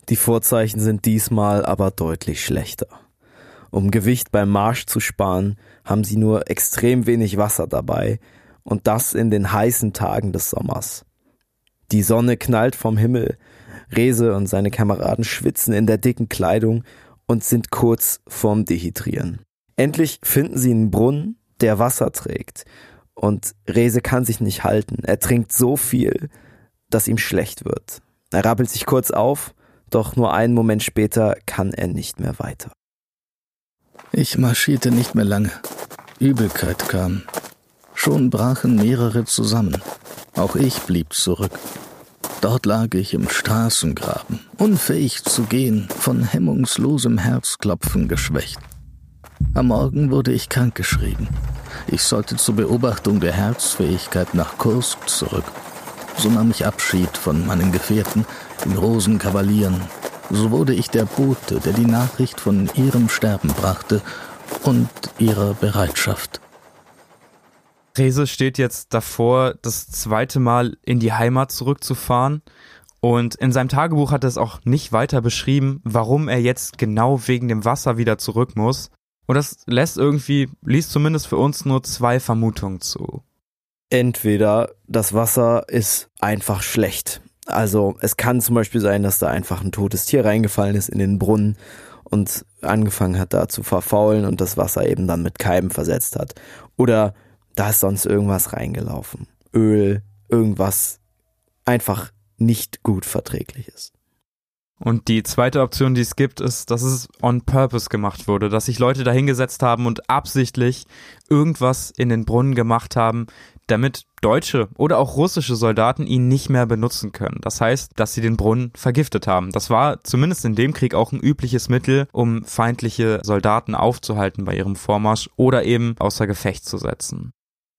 Die Vorzeichen sind diesmal aber deutlich schlechter. Um Gewicht beim Marsch zu sparen, haben sie nur extrem wenig Wasser dabei und das in den heißen Tagen des Sommers. Die Sonne knallt vom Himmel, Rese und seine Kameraden schwitzen in der dicken Kleidung und sind kurz vorm Dehydrieren. Endlich finden sie einen Brunnen, der Wasser trägt, und Rese kann sich nicht halten. Er trinkt so viel, dass ihm schlecht wird. Er rappelt sich kurz auf, doch nur einen Moment später kann er nicht mehr weiter. Ich marschierte nicht mehr lange. Übelkeit kam. Schon brachen mehrere zusammen. Auch ich blieb zurück. Dort lag ich im Straßengraben, unfähig zu gehen, von hemmungslosem Herzklopfen geschwächt. Am Morgen wurde ich krankgeschrieben. Ich sollte zur Beobachtung der Herzfähigkeit nach Kursk zurück. So nahm ich Abschied von meinen Gefährten, den Rosenkavalieren. So wurde ich der Bote, der die Nachricht von ihrem Sterben brachte und ihrer Bereitschaft. Rese steht jetzt davor, das zweite Mal in die Heimat zurückzufahren. Und in seinem Tagebuch hat er es auch nicht weiter beschrieben, warum er jetzt genau wegen dem Wasser wieder zurück muss. Und das lässt irgendwie, liest zumindest für uns nur zwei Vermutungen zu. Entweder das Wasser ist einfach schlecht. Also es kann zum Beispiel sein, dass da einfach ein totes Tier reingefallen ist in den Brunnen und angefangen hat da zu verfaulen und das Wasser eben dann mit Keimen versetzt hat. Oder da ist sonst irgendwas reingelaufen. Öl, irgendwas einfach nicht gut verträglich ist. Und die zweite Option, die es gibt, ist, dass es on purpose gemacht wurde, dass sich Leute dahingesetzt haben und absichtlich irgendwas in den Brunnen gemacht haben, damit deutsche oder auch russische Soldaten ihn nicht mehr benutzen können. Das heißt, dass sie den Brunnen vergiftet haben. Das war zumindest in dem Krieg auch ein übliches Mittel, um feindliche Soldaten aufzuhalten bei ihrem Vormarsch oder eben außer Gefecht zu setzen.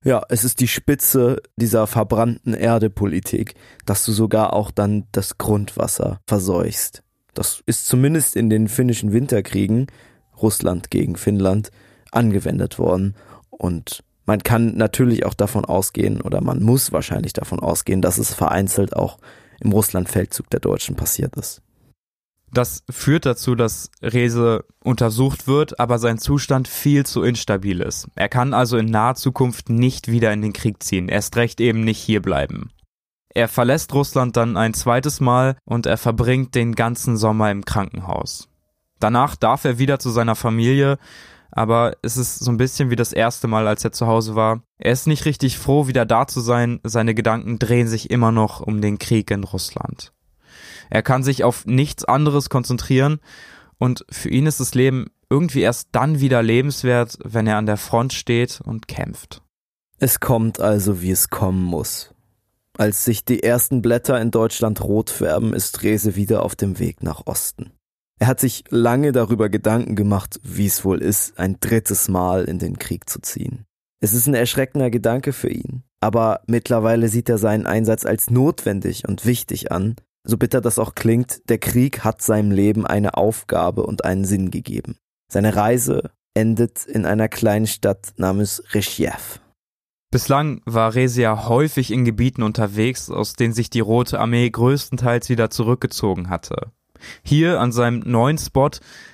Ja, es ist die Spitze dieser verbrannten Erde-Politik, dass du sogar auch dann das Grundwasser verseuchst. Das ist zumindest in den finnischen Winterkriegen, Russland gegen Finnland, angewendet worden. Und man kann natürlich auch davon ausgehen, oder man muss wahrscheinlich davon ausgehen, dass es vereinzelt auch im Russlandfeldzug der Deutschen passiert ist. Das führt dazu, dass Rese untersucht wird, aber sein Zustand viel zu instabil ist. Er kann also in naher Zukunft nicht wieder in den Krieg ziehen, erst recht eben nicht hierbleiben. Er verlässt Russland dann ein zweites Mal und er verbringt den ganzen Sommer im Krankenhaus. Danach darf er wieder zu seiner Familie, aber es ist so ein bisschen wie das erste Mal, als er zu Hause war. Er ist nicht richtig froh, wieder da zu sein, seine Gedanken drehen sich immer noch um den Krieg in Russland. Er kann sich auf nichts anderes konzentrieren und für ihn ist das Leben irgendwie erst dann wieder lebenswert, wenn er an der Front steht und kämpft. Es kommt also, wie es kommen muss. Als sich die ersten Blätter in Deutschland rot färben, ist Rese wieder auf dem Weg nach Osten. Er hat sich lange darüber Gedanken gemacht, wie es wohl ist, ein drittes Mal in den Krieg zu ziehen. Es ist ein erschreckender Gedanke für ihn, aber mittlerweile sieht er seinen Einsatz als notwendig und wichtig an so bitter das auch klingt, der Krieg hat seinem Leben eine Aufgabe und einen Sinn gegeben. Seine Reise endet in einer kleinen Stadt namens Reshiev. Bislang war Resia häufig in Gebieten unterwegs, aus denen sich die Rote Armee größtenteils wieder zurückgezogen hatte. Hier an seinem neuen Spot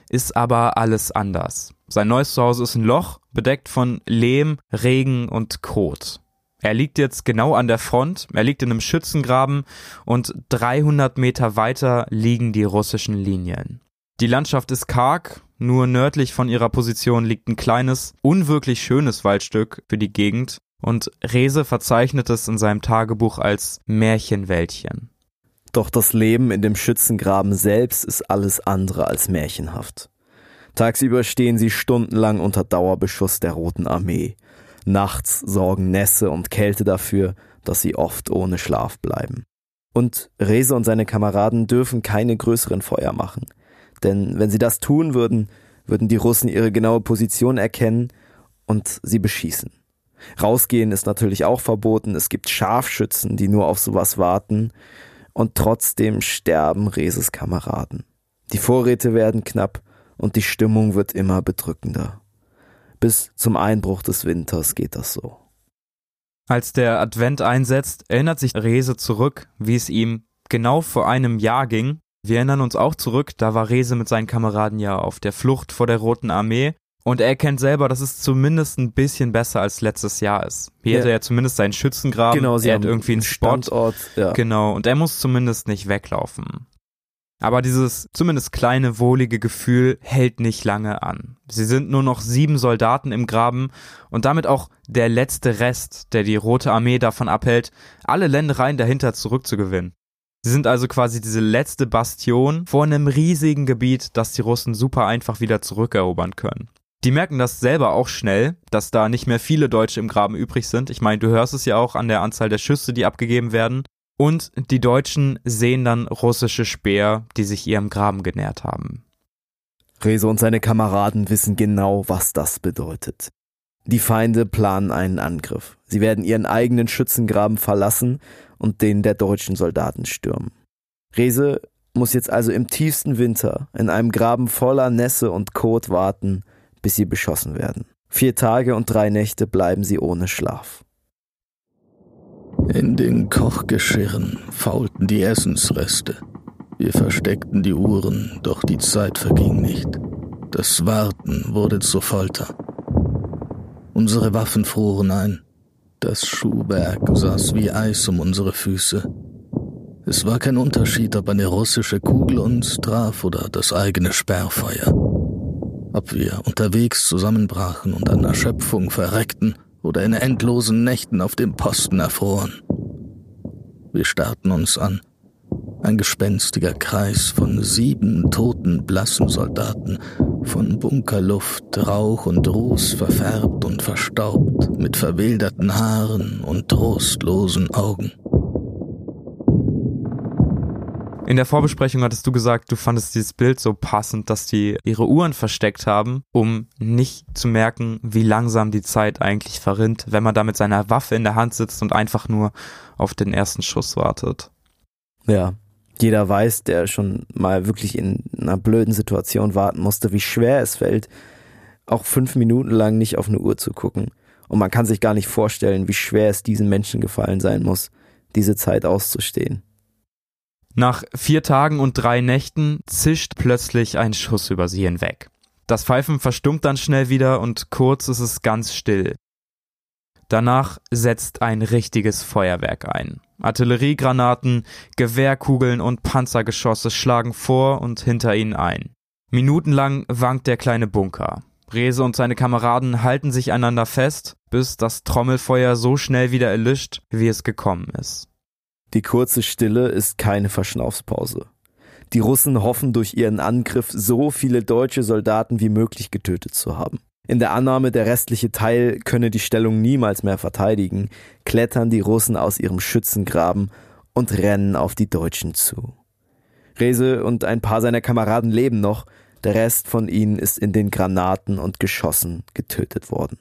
ist aber alles anders. Sein neues Zuhause ist ein Loch, bedeckt von Lehm, Regen und Kot. Er liegt jetzt genau an der Front, er liegt in einem Schützengraben und 300 Meter weiter liegen die russischen Linien. Die Landschaft ist karg, nur nördlich von ihrer Position liegt ein kleines, unwirklich schönes Waldstück für die Gegend und Rese verzeichnet es in seinem Tagebuch als Märchenwäldchen. Doch das Leben in dem Schützengraben selbst ist alles andere als märchenhaft. Tagsüber stehen sie stundenlang unter Dauerbeschuss der Roten Armee Nachts sorgen Nässe und Kälte dafür, dass sie oft ohne Schlaf bleiben. Und Rese und seine Kameraden dürfen keine größeren Feuer machen. Denn wenn sie das tun würden, würden die Russen ihre genaue Position erkennen und sie beschießen. Rausgehen ist natürlich auch verboten. Es gibt Scharfschützen, die nur auf sowas warten. Und trotzdem sterben Reses Kameraden. Die Vorräte werden knapp und die Stimmung wird immer bedrückender. Bis zum Einbruch des Winters geht das so. Als der Advent einsetzt, erinnert sich Rese zurück, wie es ihm genau vor einem Jahr ging. Wir erinnern uns auch zurück, da war Rese mit seinen Kameraden ja auf der Flucht vor der Roten Armee. Und er erkennt selber, dass es zumindest ein bisschen besser als letztes Jahr ist. Hier ja. hat er ja zumindest seinen Schützengraben. Genau, sie er hat irgendwie einen Spot. Standort, ja. Genau, und er muss zumindest nicht weglaufen. Aber dieses zumindest kleine, wohlige Gefühl hält nicht lange an. Sie sind nur noch sieben Soldaten im Graben und damit auch der letzte Rest, der die Rote Armee davon abhält, alle Ländereien dahinter zurückzugewinnen. Sie sind also quasi diese letzte Bastion vor einem riesigen Gebiet, das die Russen super einfach wieder zurückerobern können. Die merken das selber auch schnell, dass da nicht mehr viele Deutsche im Graben übrig sind. Ich meine, du hörst es ja auch an der Anzahl der Schüsse, die abgegeben werden. Und die Deutschen sehen dann russische Speer, die sich ihrem Graben genährt haben. Rese und seine Kameraden wissen genau, was das bedeutet. Die Feinde planen einen Angriff. Sie werden ihren eigenen Schützengraben verlassen und den der deutschen Soldaten stürmen. Rese muss jetzt also im tiefsten Winter in einem Graben voller Nässe und Kot warten, bis sie beschossen werden. Vier Tage und drei Nächte bleiben sie ohne Schlaf. In den Kochgeschirren faulten die Essensreste. Wir versteckten die Uhren, doch die Zeit verging nicht. Das Warten wurde zur Folter. Unsere Waffen froren ein. Das Schuhwerk saß wie Eis um unsere Füße. Es war kein Unterschied, ob eine russische Kugel uns traf oder das eigene Sperrfeuer. Ob wir unterwegs zusammenbrachen und an Erschöpfung verreckten oder in endlosen Nächten auf dem Posten erfroren. Wir starrten uns an. Ein gespenstiger Kreis von sieben toten, blassen Soldaten, von Bunkerluft, Rauch und Ruß verfärbt und verstaubt, mit verwilderten Haaren und trostlosen Augen. In der Vorbesprechung hattest du gesagt, du fandest dieses Bild so passend, dass die ihre Uhren versteckt haben, um nicht zu merken, wie langsam die Zeit eigentlich verrinnt, wenn man da mit seiner Waffe in der Hand sitzt und einfach nur auf den ersten Schuss wartet. Ja, jeder weiß, der schon mal wirklich in einer blöden Situation warten musste, wie schwer es fällt, auch fünf Minuten lang nicht auf eine Uhr zu gucken. Und man kann sich gar nicht vorstellen, wie schwer es diesen Menschen gefallen sein muss, diese Zeit auszustehen. Nach vier Tagen und drei Nächten zischt plötzlich ein Schuss über sie hinweg. Das Pfeifen verstummt dann schnell wieder und kurz ist es ganz still. Danach setzt ein richtiges Feuerwerk ein. Artilleriegranaten, Gewehrkugeln und Panzergeschosse schlagen vor und hinter ihnen ein. Minutenlang wankt der kleine Bunker. Rese und seine Kameraden halten sich einander fest, bis das Trommelfeuer so schnell wieder erlischt, wie es gekommen ist. Die kurze Stille ist keine Verschnaufspause. Die Russen hoffen durch ihren Angriff so viele deutsche Soldaten wie möglich getötet zu haben. In der Annahme, der restliche Teil könne die Stellung niemals mehr verteidigen, klettern die Russen aus ihrem Schützengraben und rennen auf die Deutschen zu. Rese und ein paar seiner Kameraden leben noch, der Rest von ihnen ist in den Granaten und Geschossen getötet worden.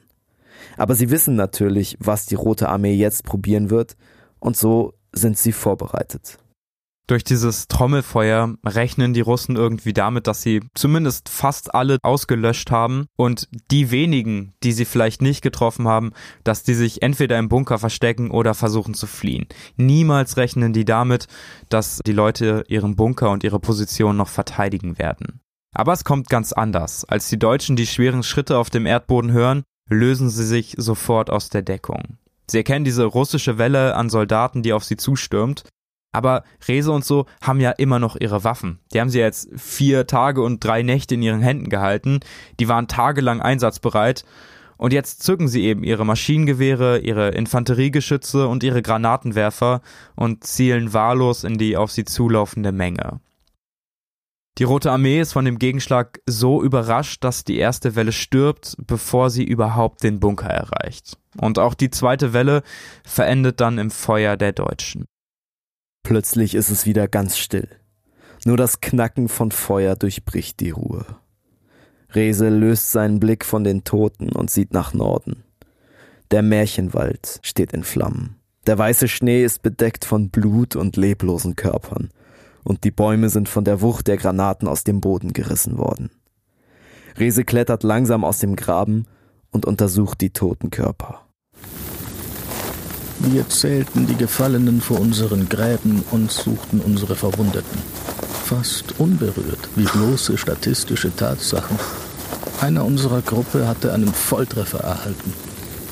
Aber sie wissen natürlich, was die Rote Armee jetzt probieren wird, und so sind sie vorbereitet. Durch dieses Trommelfeuer rechnen die Russen irgendwie damit, dass sie zumindest fast alle ausgelöscht haben und die wenigen, die sie vielleicht nicht getroffen haben, dass die sich entweder im Bunker verstecken oder versuchen zu fliehen. Niemals rechnen die damit, dass die Leute ihren Bunker und ihre Position noch verteidigen werden. Aber es kommt ganz anders. Als die Deutschen die schweren Schritte auf dem Erdboden hören, lösen sie sich sofort aus der Deckung. Sie erkennen diese russische Welle an Soldaten, die auf sie zustürmt. Aber Rese und so haben ja immer noch ihre Waffen. Die haben sie jetzt vier Tage und drei Nächte in ihren Händen gehalten. Die waren tagelang einsatzbereit. Und jetzt zücken sie eben ihre Maschinengewehre, ihre Infanteriegeschütze und ihre Granatenwerfer und zielen wahllos in die auf sie zulaufende Menge. Die Rote Armee ist von dem Gegenschlag so überrascht, dass die erste Welle stirbt, bevor sie überhaupt den Bunker erreicht. Und auch die zweite Welle verendet dann im Feuer der Deutschen. Plötzlich ist es wieder ganz still. Nur das Knacken von Feuer durchbricht die Ruhe. Rese löst seinen Blick von den Toten und sieht nach Norden. Der Märchenwald steht in Flammen. Der weiße Schnee ist bedeckt von Blut und leblosen Körpern und die Bäume sind von der Wucht der Granaten aus dem Boden gerissen worden. Rese klettert langsam aus dem Graben und untersucht die toten Körper. Wir zählten die Gefallenen vor unseren Gräben und suchten unsere Verwundeten. Fast unberührt wie bloße statistische Tatsachen. Einer unserer Gruppe hatte einen Volltreffer erhalten.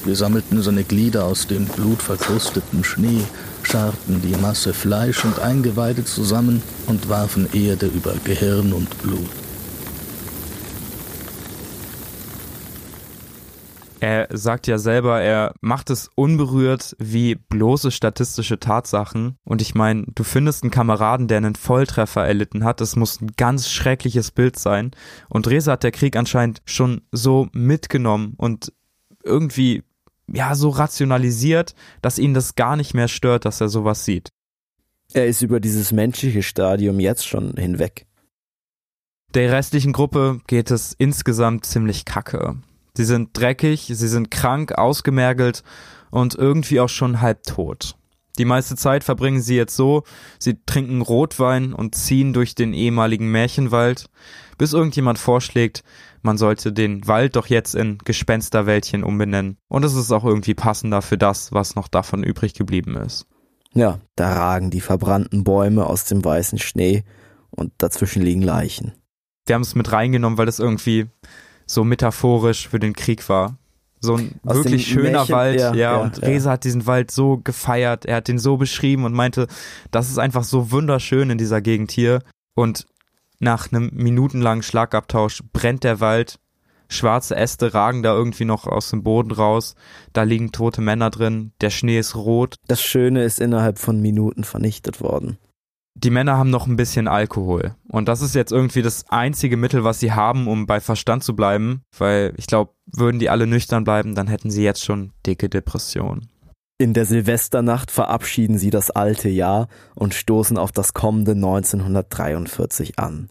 Wir sammelten seine Glieder aus dem blutverkrusteten Schnee scharten die Masse Fleisch und Eingeweide zusammen und warfen Erde über Gehirn und Blut. Er sagt ja selber, er macht es unberührt wie bloße statistische Tatsachen. Und ich meine, du findest einen Kameraden, der einen Volltreffer erlitten hat. Das muss ein ganz schreckliches Bild sein. Und Reza hat der Krieg anscheinend schon so mitgenommen und irgendwie, ja, so rationalisiert, dass ihn das gar nicht mehr stört, dass er sowas sieht. Er ist über dieses menschliche Stadium jetzt schon hinweg. Der restlichen Gruppe geht es insgesamt ziemlich kacke. Sie sind dreckig, sie sind krank, ausgemergelt und irgendwie auch schon halb tot. Die meiste Zeit verbringen sie jetzt so, sie trinken Rotwein und ziehen durch den ehemaligen Märchenwald, bis irgendjemand vorschlägt, man sollte den Wald doch jetzt in Gespensterwäldchen umbenennen. Und es ist auch irgendwie passender für das, was noch davon übrig geblieben ist. Ja, da ragen die verbrannten Bäume aus dem weißen Schnee und dazwischen liegen Leichen. Wir haben es mit reingenommen, weil das irgendwie so metaphorisch für den Krieg war. So ein Aus wirklich schöner Märchen, Wald, ja, ja, und ja. Reza hat diesen Wald so gefeiert, er hat den so beschrieben und meinte, das ist einfach so wunderschön in dieser Gegend hier. Und nach einem minutenlangen Schlagabtausch brennt der Wald, schwarze Äste ragen da irgendwie noch aus dem Boden raus, da liegen tote Männer drin, der Schnee ist rot. Das Schöne ist innerhalb von Minuten vernichtet worden die Männer haben noch ein bisschen Alkohol. Und das ist jetzt irgendwie das einzige Mittel, was sie haben, um bei Verstand zu bleiben. Weil ich glaube, würden die alle nüchtern bleiben, dann hätten sie jetzt schon dicke Depressionen. In der Silvesternacht verabschieden sie das alte Jahr und stoßen auf das kommende 1943 an.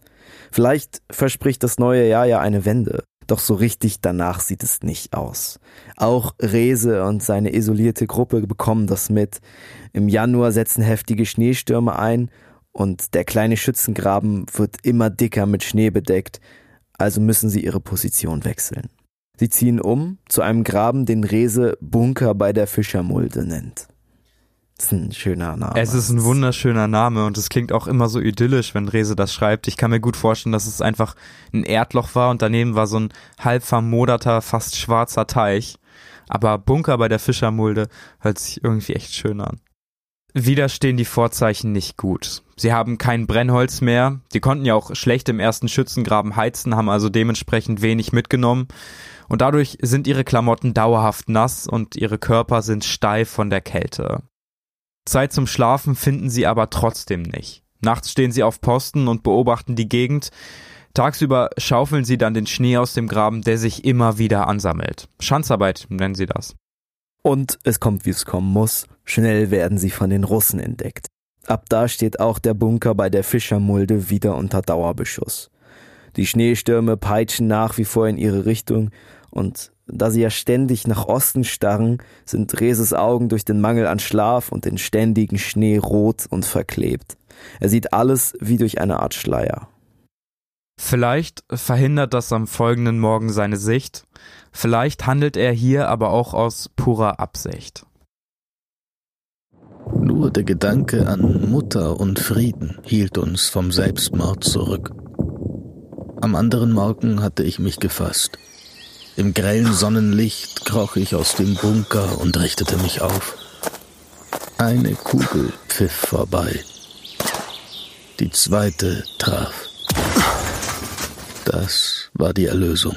Vielleicht verspricht das neue Jahr ja eine Wende. Doch so richtig danach sieht es nicht aus. Auch Rese und seine isolierte Gruppe bekommen das mit. Im Januar setzen heftige Schneestürme ein und der kleine Schützengraben wird immer dicker mit Schnee bedeckt, also müssen sie ihre Position wechseln. Sie ziehen um zu einem Graben, den Rese Bunker bei der Fischermulde nennt. Das ist ein schöner Name. Es ist ein wunderschöner Name und es klingt auch immer so idyllisch, wenn Rese das schreibt. Ich kann mir gut vorstellen, dass es einfach ein Erdloch war und daneben war so ein halb vermoderter, fast schwarzer Teich. Aber Bunker bei der Fischermulde hört sich irgendwie echt schön an. Wieder stehen die Vorzeichen nicht gut. Sie haben kein Brennholz mehr. Sie konnten ja auch schlecht im ersten Schützengraben heizen, haben also dementsprechend wenig mitgenommen. Und dadurch sind ihre Klamotten dauerhaft nass und ihre Körper sind steif von der Kälte. Zeit zum Schlafen finden sie aber trotzdem nicht. Nachts stehen sie auf Posten und beobachten die Gegend. Tagsüber schaufeln sie dann den Schnee aus dem Graben, der sich immer wieder ansammelt. Schanzarbeit nennen sie das. Und es kommt, wie es kommen muss. Schnell werden sie von den Russen entdeckt. Ab da steht auch der Bunker bei der Fischermulde wieder unter Dauerbeschuss. Die Schneestürme peitschen nach wie vor in ihre Richtung und da sie ja ständig nach Osten starren, sind Reses Augen durch den Mangel an Schlaf und den ständigen Schnee rot und verklebt. Er sieht alles wie durch eine Art Schleier. Vielleicht verhindert das am folgenden Morgen seine Sicht, vielleicht handelt er hier aber auch aus purer Absicht. Nur der Gedanke an Mutter und Frieden hielt uns vom Selbstmord zurück. Am anderen Morgen hatte ich mich gefasst. Im grellen Sonnenlicht kroch ich aus dem Bunker und richtete mich auf. Eine Kugel pfiff vorbei. Die zweite traf. Das war die Erlösung.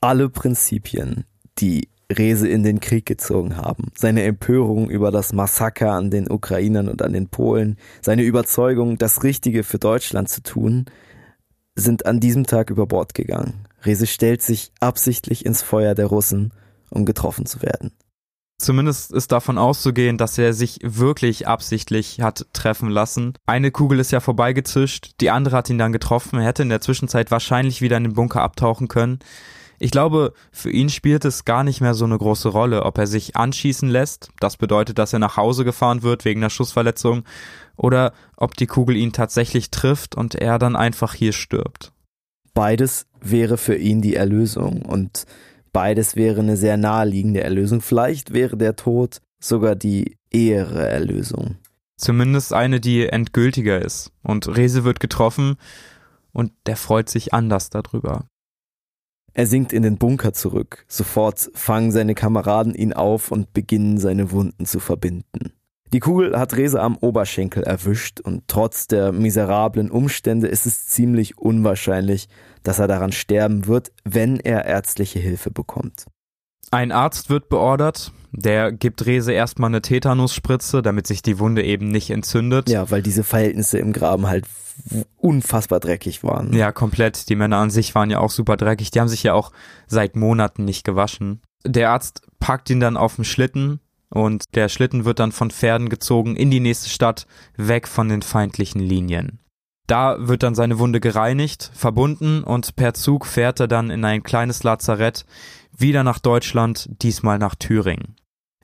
Alle Prinzipien, die Rese in den Krieg gezogen haben, seine Empörung über das Massaker an den Ukrainern und an den Polen, seine Überzeugung, das Richtige für Deutschland zu tun, sind an diesem Tag über Bord gegangen. Rese stellt sich absichtlich ins Feuer der Russen, um getroffen zu werden. Zumindest ist davon auszugehen, dass er sich wirklich absichtlich hat treffen lassen. Eine Kugel ist ja vorbeigezischt, die andere hat ihn dann getroffen. Er hätte in der Zwischenzeit wahrscheinlich wieder in den Bunker abtauchen können. Ich glaube, für ihn spielt es gar nicht mehr so eine große Rolle, ob er sich anschießen lässt, das bedeutet, dass er nach Hause gefahren wird wegen einer Schussverletzung, oder ob die Kugel ihn tatsächlich trifft und er dann einfach hier stirbt. Beides wäre für ihn die Erlösung und beides wäre eine sehr naheliegende Erlösung. Vielleicht wäre der Tod sogar die ehere Erlösung. Zumindest eine, die endgültiger ist. Und Rese wird getroffen und der freut sich anders darüber. Er sinkt in den Bunker zurück. Sofort fangen seine Kameraden ihn auf und beginnen seine Wunden zu verbinden. Die Kugel hat Rese am Oberschenkel erwischt und trotz der miserablen Umstände ist es ziemlich unwahrscheinlich, dass er daran sterben wird, wenn er ärztliche Hilfe bekommt. Ein Arzt wird beordert, der gibt Rese erstmal eine Tetanusspritze, damit sich die Wunde eben nicht entzündet. Ja, weil diese Verhältnisse im Graben halt unfassbar dreckig waren. Ja, komplett. Die Männer an sich waren ja auch super dreckig. Die haben sich ja auch seit Monaten nicht gewaschen. Der Arzt packt ihn dann auf den Schlitten und der Schlitten wird dann von Pferden gezogen in die nächste Stadt, weg von den feindlichen Linien. Da wird dann seine Wunde gereinigt, verbunden und per Zug fährt er dann in ein kleines Lazarett wieder nach Deutschland, diesmal nach Thüringen.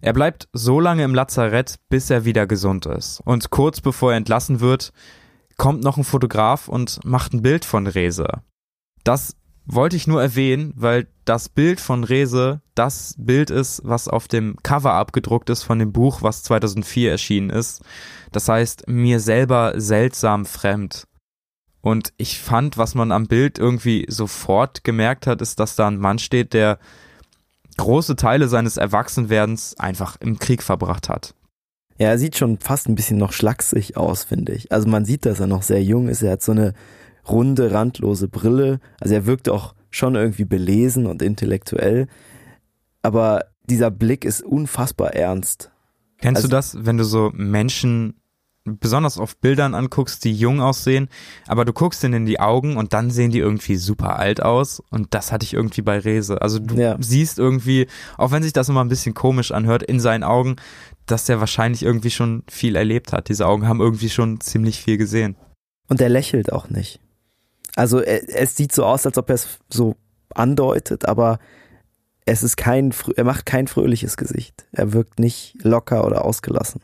Er bleibt so lange im Lazarett, bis er wieder gesund ist. Und kurz bevor er entlassen wird, kommt noch ein Fotograf und macht ein Bild von Rese. Das wollte ich nur erwähnen, weil das Bild von Rese das Bild ist, was auf dem Cover abgedruckt ist von dem Buch, was 2004 erschienen ist. Das heißt, mir selber seltsam fremd. Und ich fand, was man am Bild irgendwie sofort gemerkt hat, ist, dass da ein Mann steht, der große Teile seines Erwachsenwerdens einfach im Krieg verbracht hat. Ja, er sieht schon fast ein bisschen noch schlaksig aus, finde ich. Also man sieht, dass er noch sehr jung ist. Er hat so eine runde, randlose Brille. Also er wirkt auch schon irgendwie belesen und intellektuell. Aber dieser Blick ist unfassbar ernst. Kennst also, du das, wenn du so Menschen besonders auf Bildern anguckst, die jung aussehen, aber du guckst ihnen in die Augen und dann sehen die irgendwie super alt aus und das hatte ich irgendwie bei Rese. Also du ja. siehst irgendwie, auch wenn sich das immer ein bisschen komisch anhört, in seinen Augen, dass der wahrscheinlich irgendwie schon viel erlebt hat. Diese Augen haben irgendwie schon ziemlich viel gesehen. Und er lächelt auch nicht. Also es sieht so aus, als ob er es so andeutet, aber es ist kein, er macht kein fröhliches Gesicht. Er wirkt nicht locker oder ausgelassen.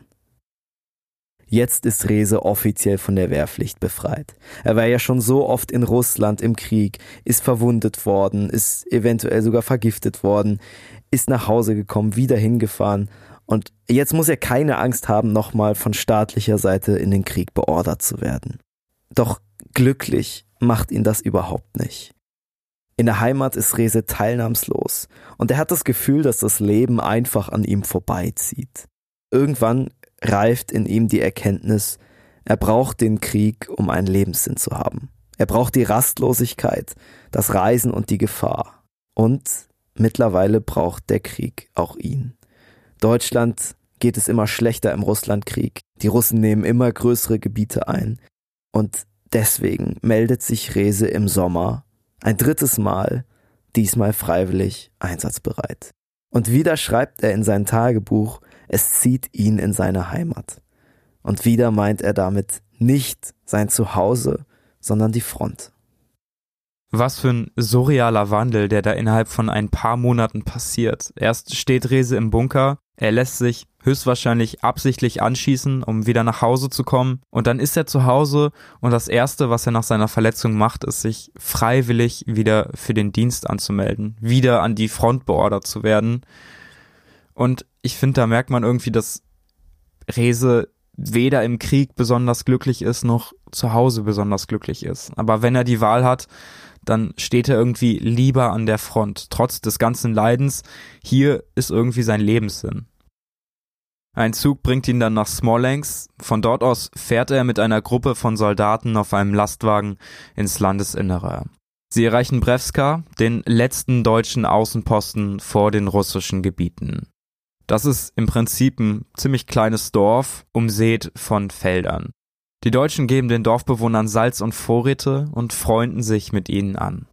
Jetzt ist Rese offiziell von der Wehrpflicht befreit. Er war ja schon so oft in Russland im Krieg, ist verwundet worden, ist eventuell sogar vergiftet worden, ist nach Hause gekommen, wieder hingefahren und jetzt muss er keine Angst haben, nochmal von staatlicher Seite in den Krieg beordert zu werden. Doch glücklich macht ihn das überhaupt nicht. In der Heimat ist Rese teilnahmslos und er hat das Gefühl, dass das Leben einfach an ihm vorbeizieht. Irgendwann reift in ihm die Erkenntnis, er braucht den Krieg, um einen Lebenssinn zu haben. Er braucht die Rastlosigkeit, das Reisen und die Gefahr. Und mittlerweile braucht der Krieg auch ihn. Deutschland geht es immer schlechter im Russlandkrieg. Die Russen nehmen immer größere Gebiete ein. Und deswegen meldet sich Rese im Sommer ein drittes Mal, diesmal freiwillig einsatzbereit. Und wieder schreibt er in sein Tagebuch, es zieht ihn in seine Heimat. Und wieder meint er damit nicht sein Zuhause, sondern die Front. Was für ein surrealer Wandel, der da innerhalb von ein paar Monaten passiert. Erst steht Rese im Bunker, er lässt sich höchstwahrscheinlich absichtlich anschießen, um wieder nach Hause zu kommen. Und dann ist er zu Hause und das Erste, was er nach seiner Verletzung macht, ist sich freiwillig wieder für den Dienst anzumelden, wieder an die Front beordert zu werden. Und ich finde, da merkt man irgendwie, dass Rese weder im Krieg besonders glücklich ist, noch zu Hause besonders glücklich ist. Aber wenn er die Wahl hat, dann steht er irgendwie lieber an der Front, trotz des ganzen Leidens. Hier ist irgendwie sein Lebenssinn. Ein Zug bringt ihn dann nach Smolensk. Von dort aus fährt er mit einer Gruppe von Soldaten auf einem Lastwagen ins Landesinnere. Sie erreichen Brewska, den letzten deutschen Außenposten vor den russischen Gebieten. Das ist im Prinzip ein ziemlich kleines Dorf, umsät von Feldern. Die Deutschen geben den Dorfbewohnern Salz und Vorräte und freunden sich mit ihnen an.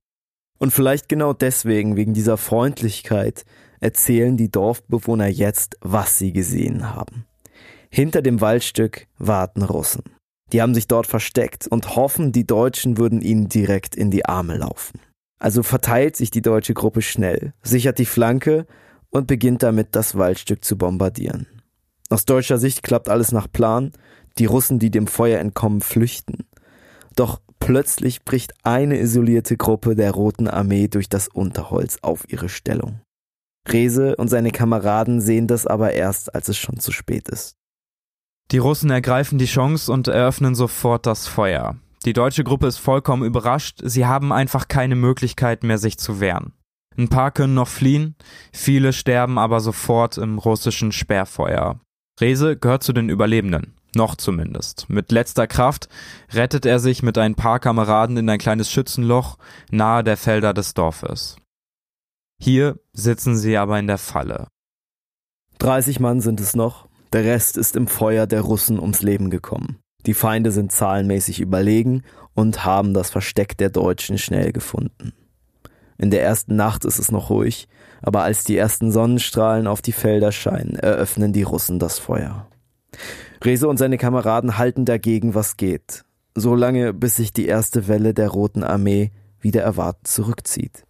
Und vielleicht genau deswegen, wegen dieser Freundlichkeit, erzählen die Dorfbewohner jetzt, was sie gesehen haben. Hinter dem Waldstück warten Russen. Die haben sich dort versteckt und hoffen, die Deutschen würden ihnen direkt in die Arme laufen. Also verteilt sich die deutsche Gruppe schnell, sichert die Flanke und beginnt damit, das Waldstück zu bombardieren. Aus deutscher Sicht klappt alles nach Plan, die Russen, die dem Feuer entkommen, flüchten. Doch plötzlich bricht eine isolierte Gruppe der Roten Armee durch das Unterholz auf ihre Stellung. Rese und seine Kameraden sehen das aber erst, als es schon zu spät ist. Die Russen ergreifen die Chance und eröffnen sofort das Feuer. Die deutsche Gruppe ist vollkommen überrascht, sie haben einfach keine Möglichkeit mehr, sich zu wehren. Ein paar können noch fliehen, viele sterben aber sofort im russischen Sperrfeuer. Rese gehört zu den Überlebenden. Noch zumindest. Mit letzter Kraft rettet er sich mit ein paar Kameraden in ein kleines Schützenloch nahe der Felder des Dorfes. Hier sitzen sie aber in der Falle. 30 Mann sind es noch, der Rest ist im Feuer der Russen ums Leben gekommen. Die Feinde sind zahlenmäßig überlegen und haben das Versteck der Deutschen schnell gefunden. In der ersten Nacht ist es noch ruhig, aber als die ersten Sonnenstrahlen auf die Felder scheinen, eröffnen die Russen das Feuer. Rese und seine Kameraden halten dagegen, was geht, solange bis sich die erste Welle der Roten Armee wieder erwartet zurückzieht.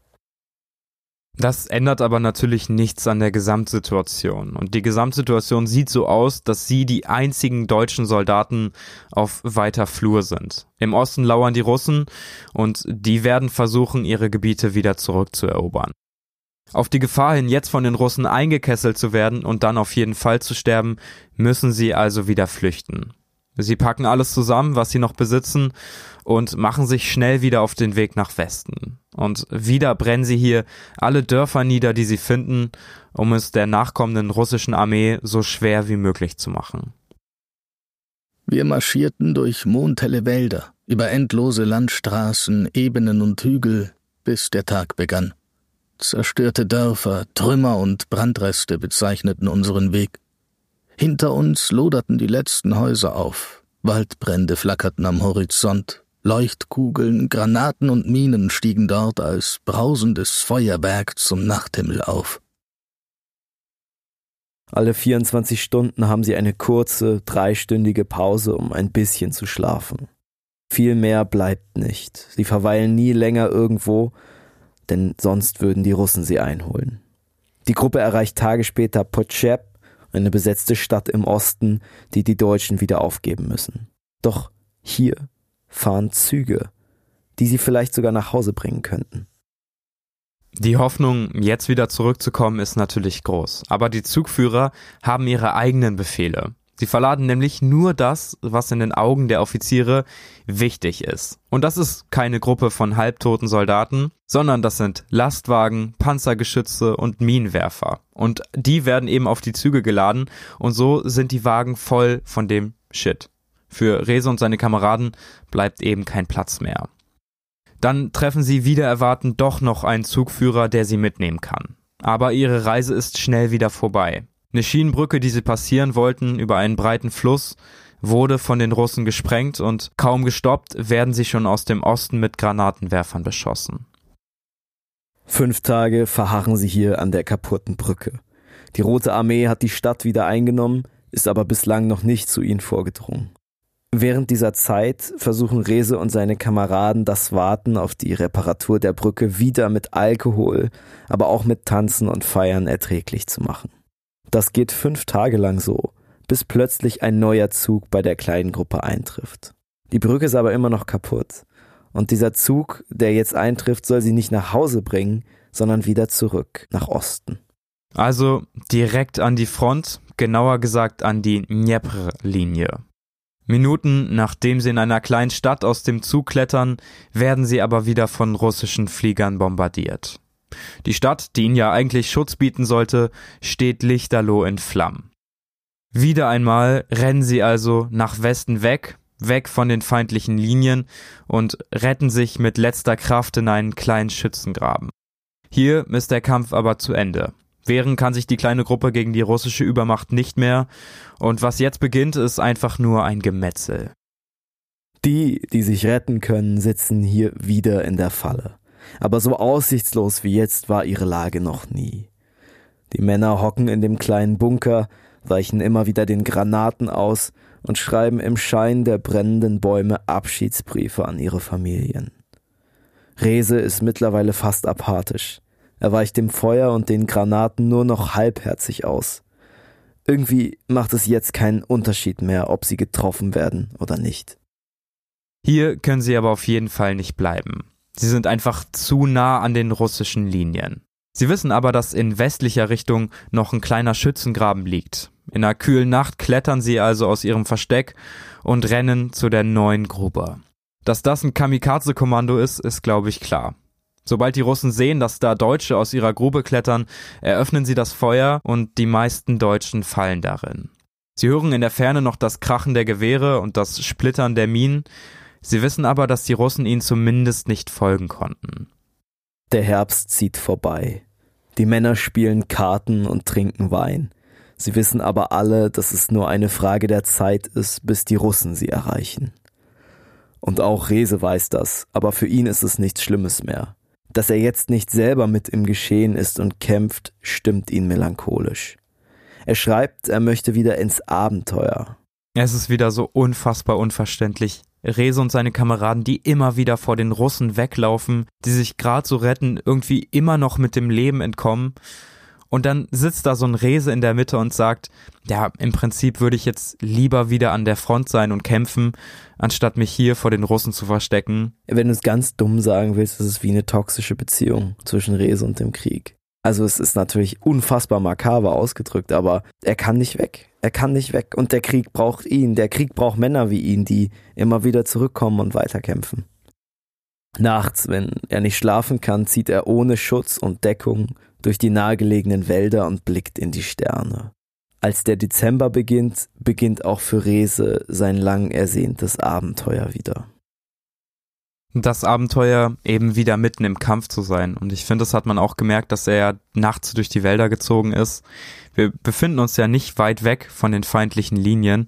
Das ändert aber natürlich nichts an der Gesamtsituation. Und die Gesamtsituation sieht so aus, dass sie die einzigen deutschen Soldaten auf weiter Flur sind. Im Osten lauern die Russen und die werden versuchen, ihre Gebiete wieder zurückzuerobern. Auf die Gefahr hin, jetzt von den Russen eingekesselt zu werden und dann auf jeden Fall zu sterben, müssen sie also wieder flüchten. Sie packen alles zusammen, was sie noch besitzen, und machen sich schnell wieder auf den Weg nach Westen. Und wieder brennen sie hier alle Dörfer nieder, die sie finden, um es der nachkommenden russischen Armee so schwer wie möglich zu machen. Wir marschierten durch mondhelle Wälder, über endlose Landstraßen, Ebenen und Hügel, bis der Tag begann. Zerstörte Dörfer, Trümmer und Brandreste bezeichneten unseren Weg. Hinter uns loderten die letzten Häuser auf, Waldbrände flackerten am Horizont, Leuchtkugeln, Granaten und Minen stiegen dort als brausendes Feuerwerk zum Nachthimmel auf. Alle 24 Stunden haben sie eine kurze, dreistündige Pause, um ein bisschen zu schlafen. Viel mehr bleibt nicht. Sie verweilen nie länger irgendwo, denn sonst würden die Russen sie einholen. Die Gruppe erreicht Tage später Potschep, eine besetzte Stadt im Osten, die die Deutschen wieder aufgeben müssen. Doch hier fahren Züge, die sie vielleicht sogar nach Hause bringen könnten. Die Hoffnung, jetzt wieder zurückzukommen, ist natürlich groß. Aber die Zugführer haben ihre eigenen Befehle. Sie verladen nämlich nur das, was in den Augen der Offiziere wichtig ist. Und das ist keine Gruppe von halbtoten Soldaten, sondern das sind Lastwagen, Panzergeschütze und Minenwerfer. Und die werden eben auf die Züge geladen und so sind die Wagen voll von dem Shit. Für Rese und seine Kameraden bleibt eben kein Platz mehr. Dann treffen sie wieder erwarten doch noch einen Zugführer, der sie mitnehmen kann. Aber ihre Reise ist schnell wieder vorbei. Eine Schienenbrücke, die sie passieren wollten über einen breiten Fluss, wurde von den Russen gesprengt und kaum gestoppt werden sie schon aus dem Osten mit Granatenwerfern beschossen. Fünf Tage verharren sie hier an der kaputten Brücke. Die Rote Armee hat die Stadt wieder eingenommen, ist aber bislang noch nicht zu ihnen vorgedrungen. Während dieser Zeit versuchen Rese und seine Kameraden das Warten auf die Reparatur der Brücke wieder mit Alkohol, aber auch mit Tanzen und Feiern erträglich zu machen. Das geht fünf Tage lang so, bis plötzlich ein neuer Zug bei der kleinen Gruppe eintrifft. Die Brücke ist aber immer noch kaputt. Und dieser Zug, der jetzt eintrifft, soll sie nicht nach Hause bringen, sondern wieder zurück nach Osten. Also direkt an die Front, genauer gesagt an die Dnepr-Linie. Minuten nachdem sie in einer kleinen Stadt aus dem Zug klettern, werden sie aber wieder von russischen Fliegern bombardiert. Die Stadt, die ihnen ja eigentlich Schutz bieten sollte, steht lichterloh in Flammen. Wieder einmal rennen sie also nach Westen weg, weg von den feindlichen Linien und retten sich mit letzter Kraft in einen kleinen Schützengraben. Hier ist der Kampf aber zu Ende. Wehren kann sich die kleine Gruppe gegen die russische Übermacht nicht mehr, und was jetzt beginnt, ist einfach nur ein Gemetzel. Die, die sich retten können, sitzen hier wieder in der Falle aber so aussichtslos wie jetzt war ihre Lage noch nie. Die Männer hocken in dem kleinen Bunker, weichen immer wieder den Granaten aus und schreiben im Schein der brennenden Bäume Abschiedsbriefe an ihre Familien. Rese ist mittlerweile fast apathisch. Er weicht dem Feuer und den Granaten nur noch halbherzig aus. Irgendwie macht es jetzt keinen Unterschied mehr, ob sie getroffen werden oder nicht. Hier können sie aber auf jeden Fall nicht bleiben. Sie sind einfach zu nah an den russischen Linien. Sie wissen aber, dass in westlicher Richtung noch ein kleiner Schützengraben liegt. In einer kühlen Nacht klettern sie also aus ihrem Versteck und rennen zu der neuen Grube. Dass das ein Kamikaze-Kommando ist, ist glaube ich klar. Sobald die Russen sehen, dass da Deutsche aus ihrer Grube klettern, eröffnen sie das Feuer und die meisten Deutschen fallen darin. Sie hören in der Ferne noch das Krachen der Gewehre und das Splittern der Minen. Sie wissen aber, dass die Russen ihnen zumindest nicht folgen konnten. Der Herbst zieht vorbei. Die Männer spielen Karten und trinken Wein. Sie wissen aber alle, dass es nur eine Frage der Zeit ist, bis die Russen sie erreichen. Und auch Rese weiß das, aber für ihn ist es nichts Schlimmes mehr. Dass er jetzt nicht selber mit im Geschehen ist und kämpft, stimmt ihn melancholisch. Er schreibt, er möchte wieder ins Abenteuer. Es ist wieder so unfassbar unverständlich. Rese und seine Kameraden, die immer wieder vor den Russen weglaufen, die sich gerade so retten, irgendwie immer noch mit dem Leben entkommen. Und dann sitzt da so ein Rese in der Mitte und sagt, ja, im Prinzip würde ich jetzt lieber wieder an der Front sein und kämpfen, anstatt mich hier vor den Russen zu verstecken. Wenn du es ganz dumm sagen willst, ist es wie eine toxische Beziehung zwischen Rese und dem Krieg. Also es ist natürlich unfassbar makaber ausgedrückt, aber er kann nicht weg. Er kann nicht weg und der Krieg braucht ihn. Der Krieg braucht Männer wie ihn, die immer wieder zurückkommen und weiterkämpfen. Nachts, wenn er nicht schlafen kann, zieht er ohne Schutz und Deckung durch die nahegelegenen Wälder und blickt in die Sterne. Als der Dezember beginnt, beginnt auch für Rese sein lang ersehntes Abenteuer wieder. Das Abenteuer eben wieder mitten im Kampf zu sein. Und ich finde, das hat man auch gemerkt, dass er ja nachts durch die Wälder gezogen ist. Wir befinden uns ja nicht weit weg von den feindlichen Linien.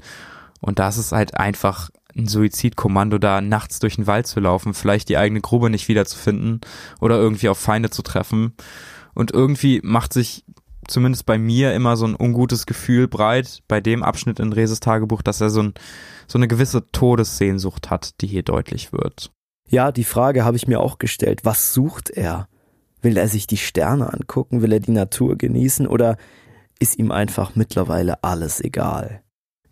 Und da ist es halt einfach ein Suizidkommando, da nachts durch den Wald zu laufen, vielleicht die eigene Grube nicht wiederzufinden oder irgendwie auf Feinde zu treffen. Und irgendwie macht sich zumindest bei mir immer so ein ungutes Gefühl breit bei dem Abschnitt in Reses Tagebuch, dass er so, ein, so eine gewisse Todessehnsucht hat, die hier deutlich wird. Ja, die Frage habe ich mir auch gestellt. Was sucht er? Will er sich die Sterne angucken? Will er die Natur genießen? Oder ist ihm einfach mittlerweile alles egal?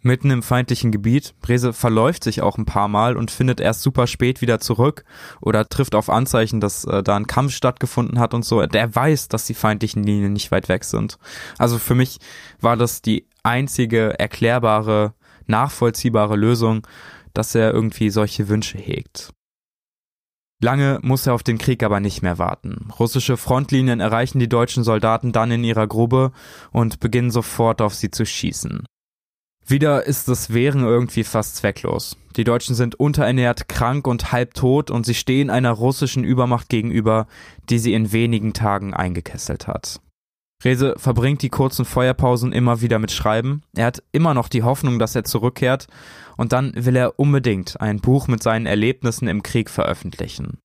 mitten im feindlichen Gebiet. Brese verläuft sich auch ein paar Mal und findet erst super spät wieder zurück oder trifft auf Anzeichen, dass äh, da ein Kampf stattgefunden hat und so. Der weiß, dass die feindlichen Linien nicht weit weg sind. Also für mich war das die einzige erklärbare, nachvollziehbare Lösung, dass er irgendwie solche Wünsche hegt. Lange muss er auf den Krieg aber nicht mehr warten. Russische Frontlinien erreichen die deutschen Soldaten dann in ihrer Grube und beginnen sofort auf sie zu schießen. Wieder ist das Wehren irgendwie fast zwecklos. Die Deutschen sind unterernährt, krank und halbtot und sie stehen einer russischen Übermacht gegenüber, die sie in wenigen Tagen eingekesselt hat. Rese verbringt die kurzen Feuerpausen immer wieder mit Schreiben. Er hat immer noch die Hoffnung, dass er zurückkehrt und dann will er unbedingt ein Buch mit seinen Erlebnissen im Krieg veröffentlichen.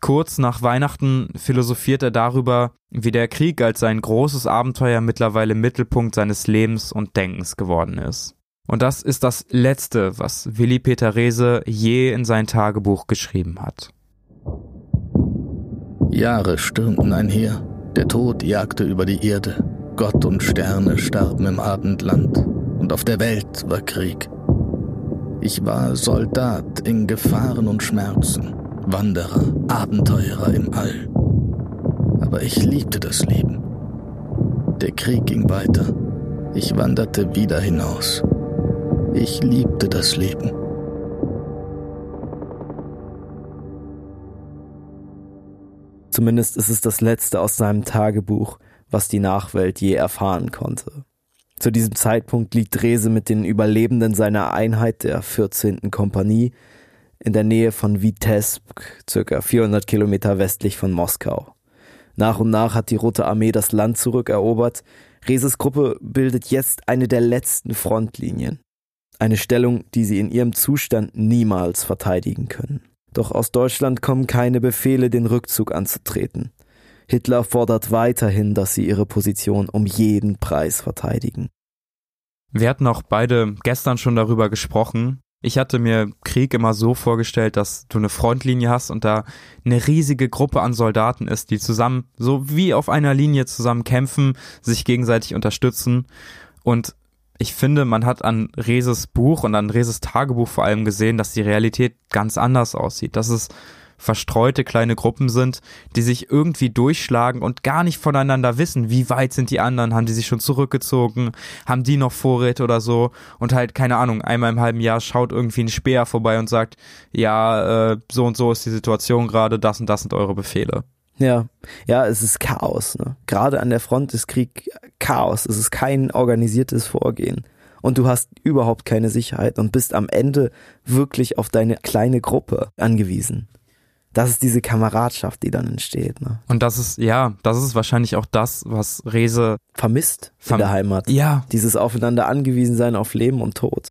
Kurz nach Weihnachten philosophiert er darüber, wie der Krieg als sein großes Abenteuer mittlerweile Mittelpunkt seines Lebens und Denkens geworden ist. Und das ist das Letzte, was Willi Peter Rehse je in sein Tagebuch geschrieben hat. Jahre stürmten einher, der Tod jagte über die Erde, Gott und Sterne starben im Abendland, und auf der Welt war Krieg. Ich war Soldat in Gefahren und Schmerzen, Wanderer, Abenteurer im All. Aber ich liebte das Leben. Der Krieg ging weiter. Ich wanderte wieder hinaus. Ich liebte das Leben. Zumindest ist es das letzte aus seinem Tagebuch, was die Nachwelt je erfahren konnte. Zu diesem Zeitpunkt liegt Drese mit den Überlebenden seiner Einheit der 14. Kompanie in der Nähe von Vitebsk, circa 400 Kilometer westlich von Moskau. Nach und nach hat die Rote Armee das Land zurückerobert. Reses Gruppe bildet jetzt eine der letzten Frontlinien. Eine Stellung, die sie in ihrem Zustand niemals verteidigen können. Doch aus Deutschland kommen keine Befehle, den Rückzug anzutreten. Hitler fordert weiterhin, dass sie ihre Position um jeden Preis verteidigen. Wir hatten auch beide gestern schon darüber gesprochen, ich hatte mir Krieg immer so vorgestellt, dass du eine Frontlinie hast und da eine riesige Gruppe an Soldaten ist, die zusammen, so wie auf einer Linie zusammen kämpfen, sich gegenseitig unterstützen. Und ich finde, man hat an Reses Buch und an Reses Tagebuch vor allem gesehen, dass die Realität ganz anders aussieht. Dass es verstreute kleine Gruppen sind, die sich irgendwie durchschlagen und gar nicht voneinander wissen, wie weit sind die anderen, haben die sich schon zurückgezogen, haben die noch Vorräte oder so und halt, keine Ahnung, einmal im halben Jahr schaut irgendwie ein Speer vorbei und sagt, ja, äh, so und so ist die Situation gerade, das und das sind eure Befehle. Ja, ja, es ist Chaos. Ne? Gerade an der Front ist Krieg Chaos. Es ist kein organisiertes Vorgehen. und du hast überhaupt keine Sicherheit und bist am Ende wirklich auf deine kleine Gruppe angewiesen. Das ist diese Kameradschaft, die dann entsteht. Ne? Und das ist, ja, das ist wahrscheinlich auch das, was Rese vermisst Verm in der Heimat. Ja. Dieses Aufeinander angewiesen sein auf Leben und Tod.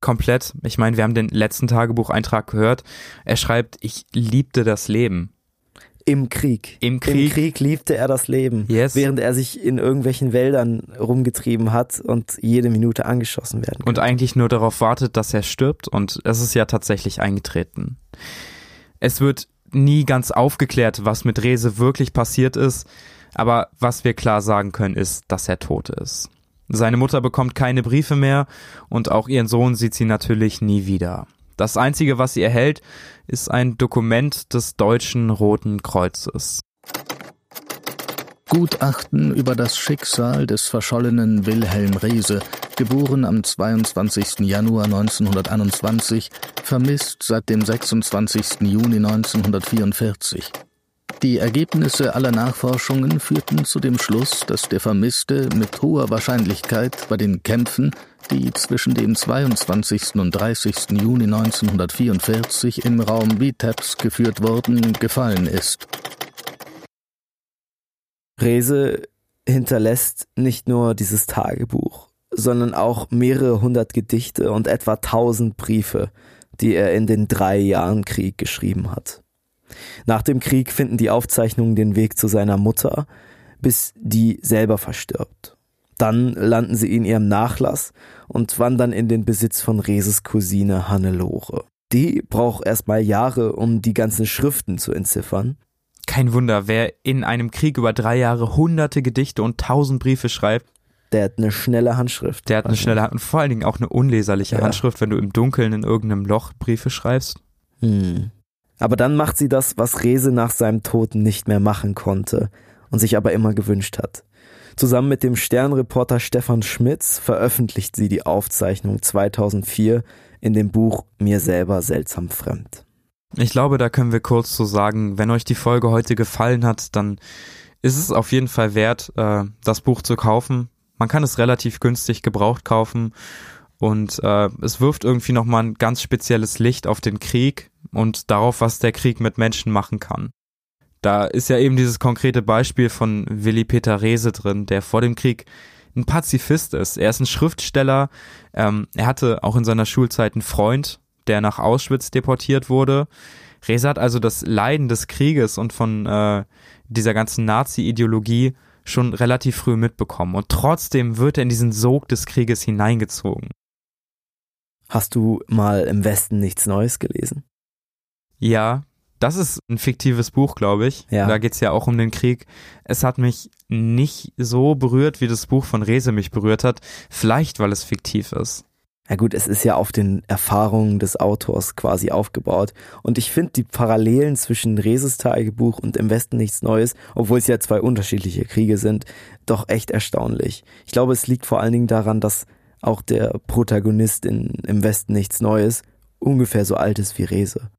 Komplett. Ich meine, wir haben den letzten Tagebucheintrag gehört. Er schreibt, ich liebte das Leben. Im Krieg. Im Krieg. Im Krieg liebte er das Leben. Yes. Während er sich in irgendwelchen Wäldern rumgetrieben hat und jede Minute angeschossen werden Und eigentlich nur darauf wartet, dass er stirbt. Und es ist ja tatsächlich eingetreten. Es wird nie ganz aufgeklärt, was mit Rese wirklich passiert ist. Aber was wir klar sagen können, ist, dass er tot ist. Seine Mutter bekommt keine Briefe mehr und auch ihren Sohn sieht sie natürlich nie wieder. Das Einzige, was sie erhält, ist ein Dokument des Deutschen Roten Kreuzes. Gutachten über das Schicksal des verschollenen Wilhelm Reese, geboren am 22. Januar 1921, vermisst seit dem 26. Juni 1944. Die Ergebnisse aller Nachforschungen führten zu dem Schluss, dass der Vermisste mit hoher Wahrscheinlichkeit bei den Kämpfen, die zwischen dem 22. und 30. Juni 1944 im Raum Vitebsk geführt wurden, gefallen ist. Rese hinterlässt nicht nur dieses Tagebuch, sondern auch mehrere hundert Gedichte und etwa tausend Briefe, die er in den drei Jahren Krieg geschrieben hat. Nach dem Krieg finden die Aufzeichnungen den Weg zu seiner Mutter, bis die selber verstirbt. Dann landen sie in ihrem Nachlass und wandern in den Besitz von Reses Cousine Hannelore. Die braucht erstmal Jahre, um die ganzen Schriften zu entziffern. Kein Wunder, wer in einem Krieg über drei Jahre hunderte Gedichte und tausend Briefe schreibt, der hat eine schnelle Handschrift. Der hat eine schnelle Hand und vor allen Dingen auch eine unleserliche ja. Handschrift, wenn du im Dunkeln in irgendeinem Loch Briefe schreibst. Hm. Aber dann macht sie das, was Rese nach seinem Tod nicht mehr machen konnte und sich aber immer gewünscht hat. Zusammen mit dem Sternreporter Stefan Schmitz veröffentlicht sie die Aufzeichnung 2004 in dem Buch Mir selber seltsam fremd. Ich glaube, da können wir kurz so sagen, wenn euch die Folge heute gefallen hat, dann ist es auf jeden Fall wert, äh, das Buch zu kaufen. Man kann es relativ günstig gebraucht kaufen und äh, es wirft irgendwie nochmal ein ganz spezielles Licht auf den Krieg und darauf, was der Krieg mit Menschen machen kann. Da ist ja eben dieses konkrete Beispiel von Willi Peter Rehse drin, der vor dem Krieg ein Pazifist ist. Er ist ein Schriftsteller. Ähm, er hatte auch in seiner Schulzeit einen Freund, der nach Auschwitz deportiert wurde. Rehse hat also das Leiden des Krieges und von äh, dieser ganzen Nazi-Ideologie schon relativ früh mitbekommen. Und trotzdem wird er in diesen Sog des Krieges hineingezogen. Hast du mal im Westen nichts Neues gelesen? Ja, das ist ein fiktives Buch, glaube ich. Ja. Da geht's ja auch um den Krieg. Es hat mich nicht so berührt, wie das Buch von Rese mich berührt hat. Vielleicht, weil es fiktiv ist. Ja gut, es ist ja auf den Erfahrungen des Autors quasi aufgebaut. Und ich finde die Parallelen zwischen Reses Tagebuch und Im Westen nichts Neues, obwohl es ja zwei unterschiedliche Kriege sind, doch echt erstaunlich. Ich glaube, es liegt vor allen Dingen daran, dass auch der Protagonist in Im Westen nichts Neues ungefähr so alt ist wie Rese.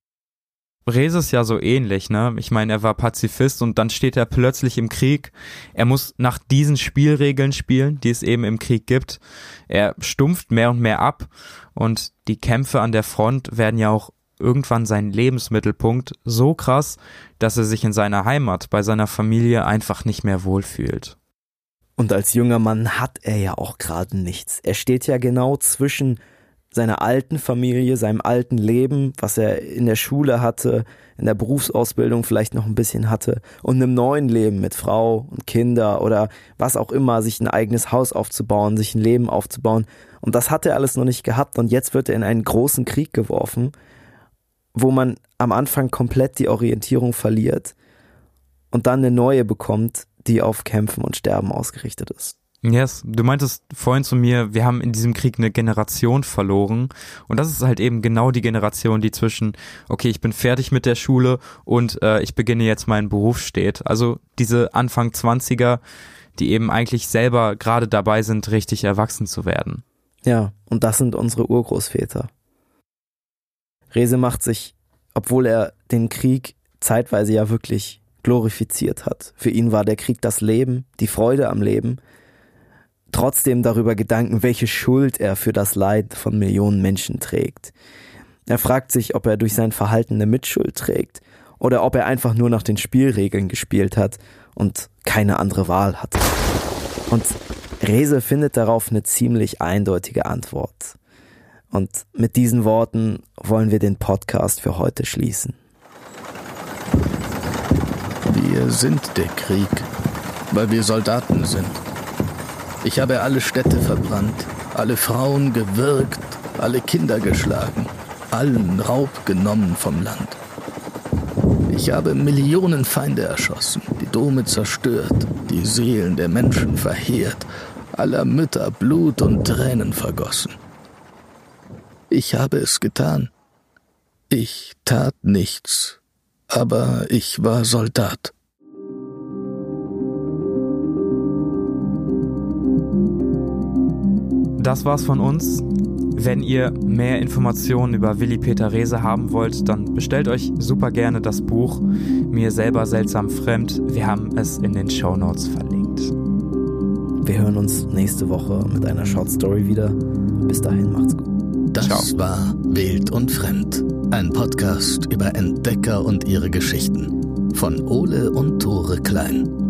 Rese ist ja so ähnlich, ne? Ich meine, er war Pazifist und dann steht er plötzlich im Krieg. Er muss nach diesen Spielregeln spielen, die es eben im Krieg gibt. Er stumpft mehr und mehr ab und die Kämpfe an der Front werden ja auch irgendwann sein Lebensmittelpunkt so krass, dass er sich in seiner Heimat bei seiner Familie einfach nicht mehr wohlfühlt. Und als junger Mann hat er ja auch gerade nichts. Er steht ja genau zwischen seiner alten Familie, seinem alten Leben, was er in der Schule hatte, in der Berufsausbildung vielleicht noch ein bisschen hatte, und einem neuen Leben mit Frau und Kinder oder was auch immer, sich ein eigenes Haus aufzubauen, sich ein Leben aufzubauen. Und das hat er alles noch nicht gehabt und jetzt wird er in einen großen Krieg geworfen, wo man am Anfang komplett die Orientierung verliert und dann eine neue bekommt, die auf Kämpfen und Sterben ausgerichtet ist. Yes, du meintest vorhin zu mir, wir haben in diesem Krieg eine Generation verloren. Und das ist halt eben genau die Generation, die zwischen, okay, ich bin fertig mit der Schule und äh, ich beginne jetzt meinen Beruf steht. Also diese Anfang 20er, die eben eigentlich selber gerade dabei sind, richtig erwachsen zu werden. Ja, und das sind unsere Urgroßväter. Rese macht sich, obwohl er den Krieg zeitweise ja wirklich glorifiziert hat. Für ihn war der Krieg das Leben, die Freude am Leben trotzdem darüber Gedanken, welche Schuld er für das Leid von Millionen Menschen trägt. Er fragt sich, ob er durch sein Verhalten eine Mitschuld trägt oder ob er einfach nur nach den Spielregeln gespielt hat und keine andere Wahl hatte. Und Rese findet darauf eine ziemlich eindeutige Antwort. Und mit diesen Worten wollen wir den Podcast für heute schließen. Wir sind der Krieg, weil wir Soldaten sind. Ich habe alle Städte verbrannt, alle Frauen gewürgt, alle Kinder geschlagen, allen Raub genommen vom Land. Ich habe Millionen Feinde erschossen, die Dome zerstört, die Seelen der Menschen verheert, aller Mütter Blut und Tränen vergossen. Ich habe es getan. Ich tat nichts, aber ich war Soldat. Das war's von uns. Wenn ihr mehr Informationen über Willi Peter Rehse haben wollt, dann bestellt euch super gerne das Buch Mir selber seltsam fremd. Wir haben es in den Show Notes verlinkt. Wir hören uns nächste Woche mit einer Short Story wieder. Bis dahin macht's gut. Das Ciao. war Wild und Fremd, ein Podcast über Entdecker und ihre Geschichten von Ole und Tore Klein.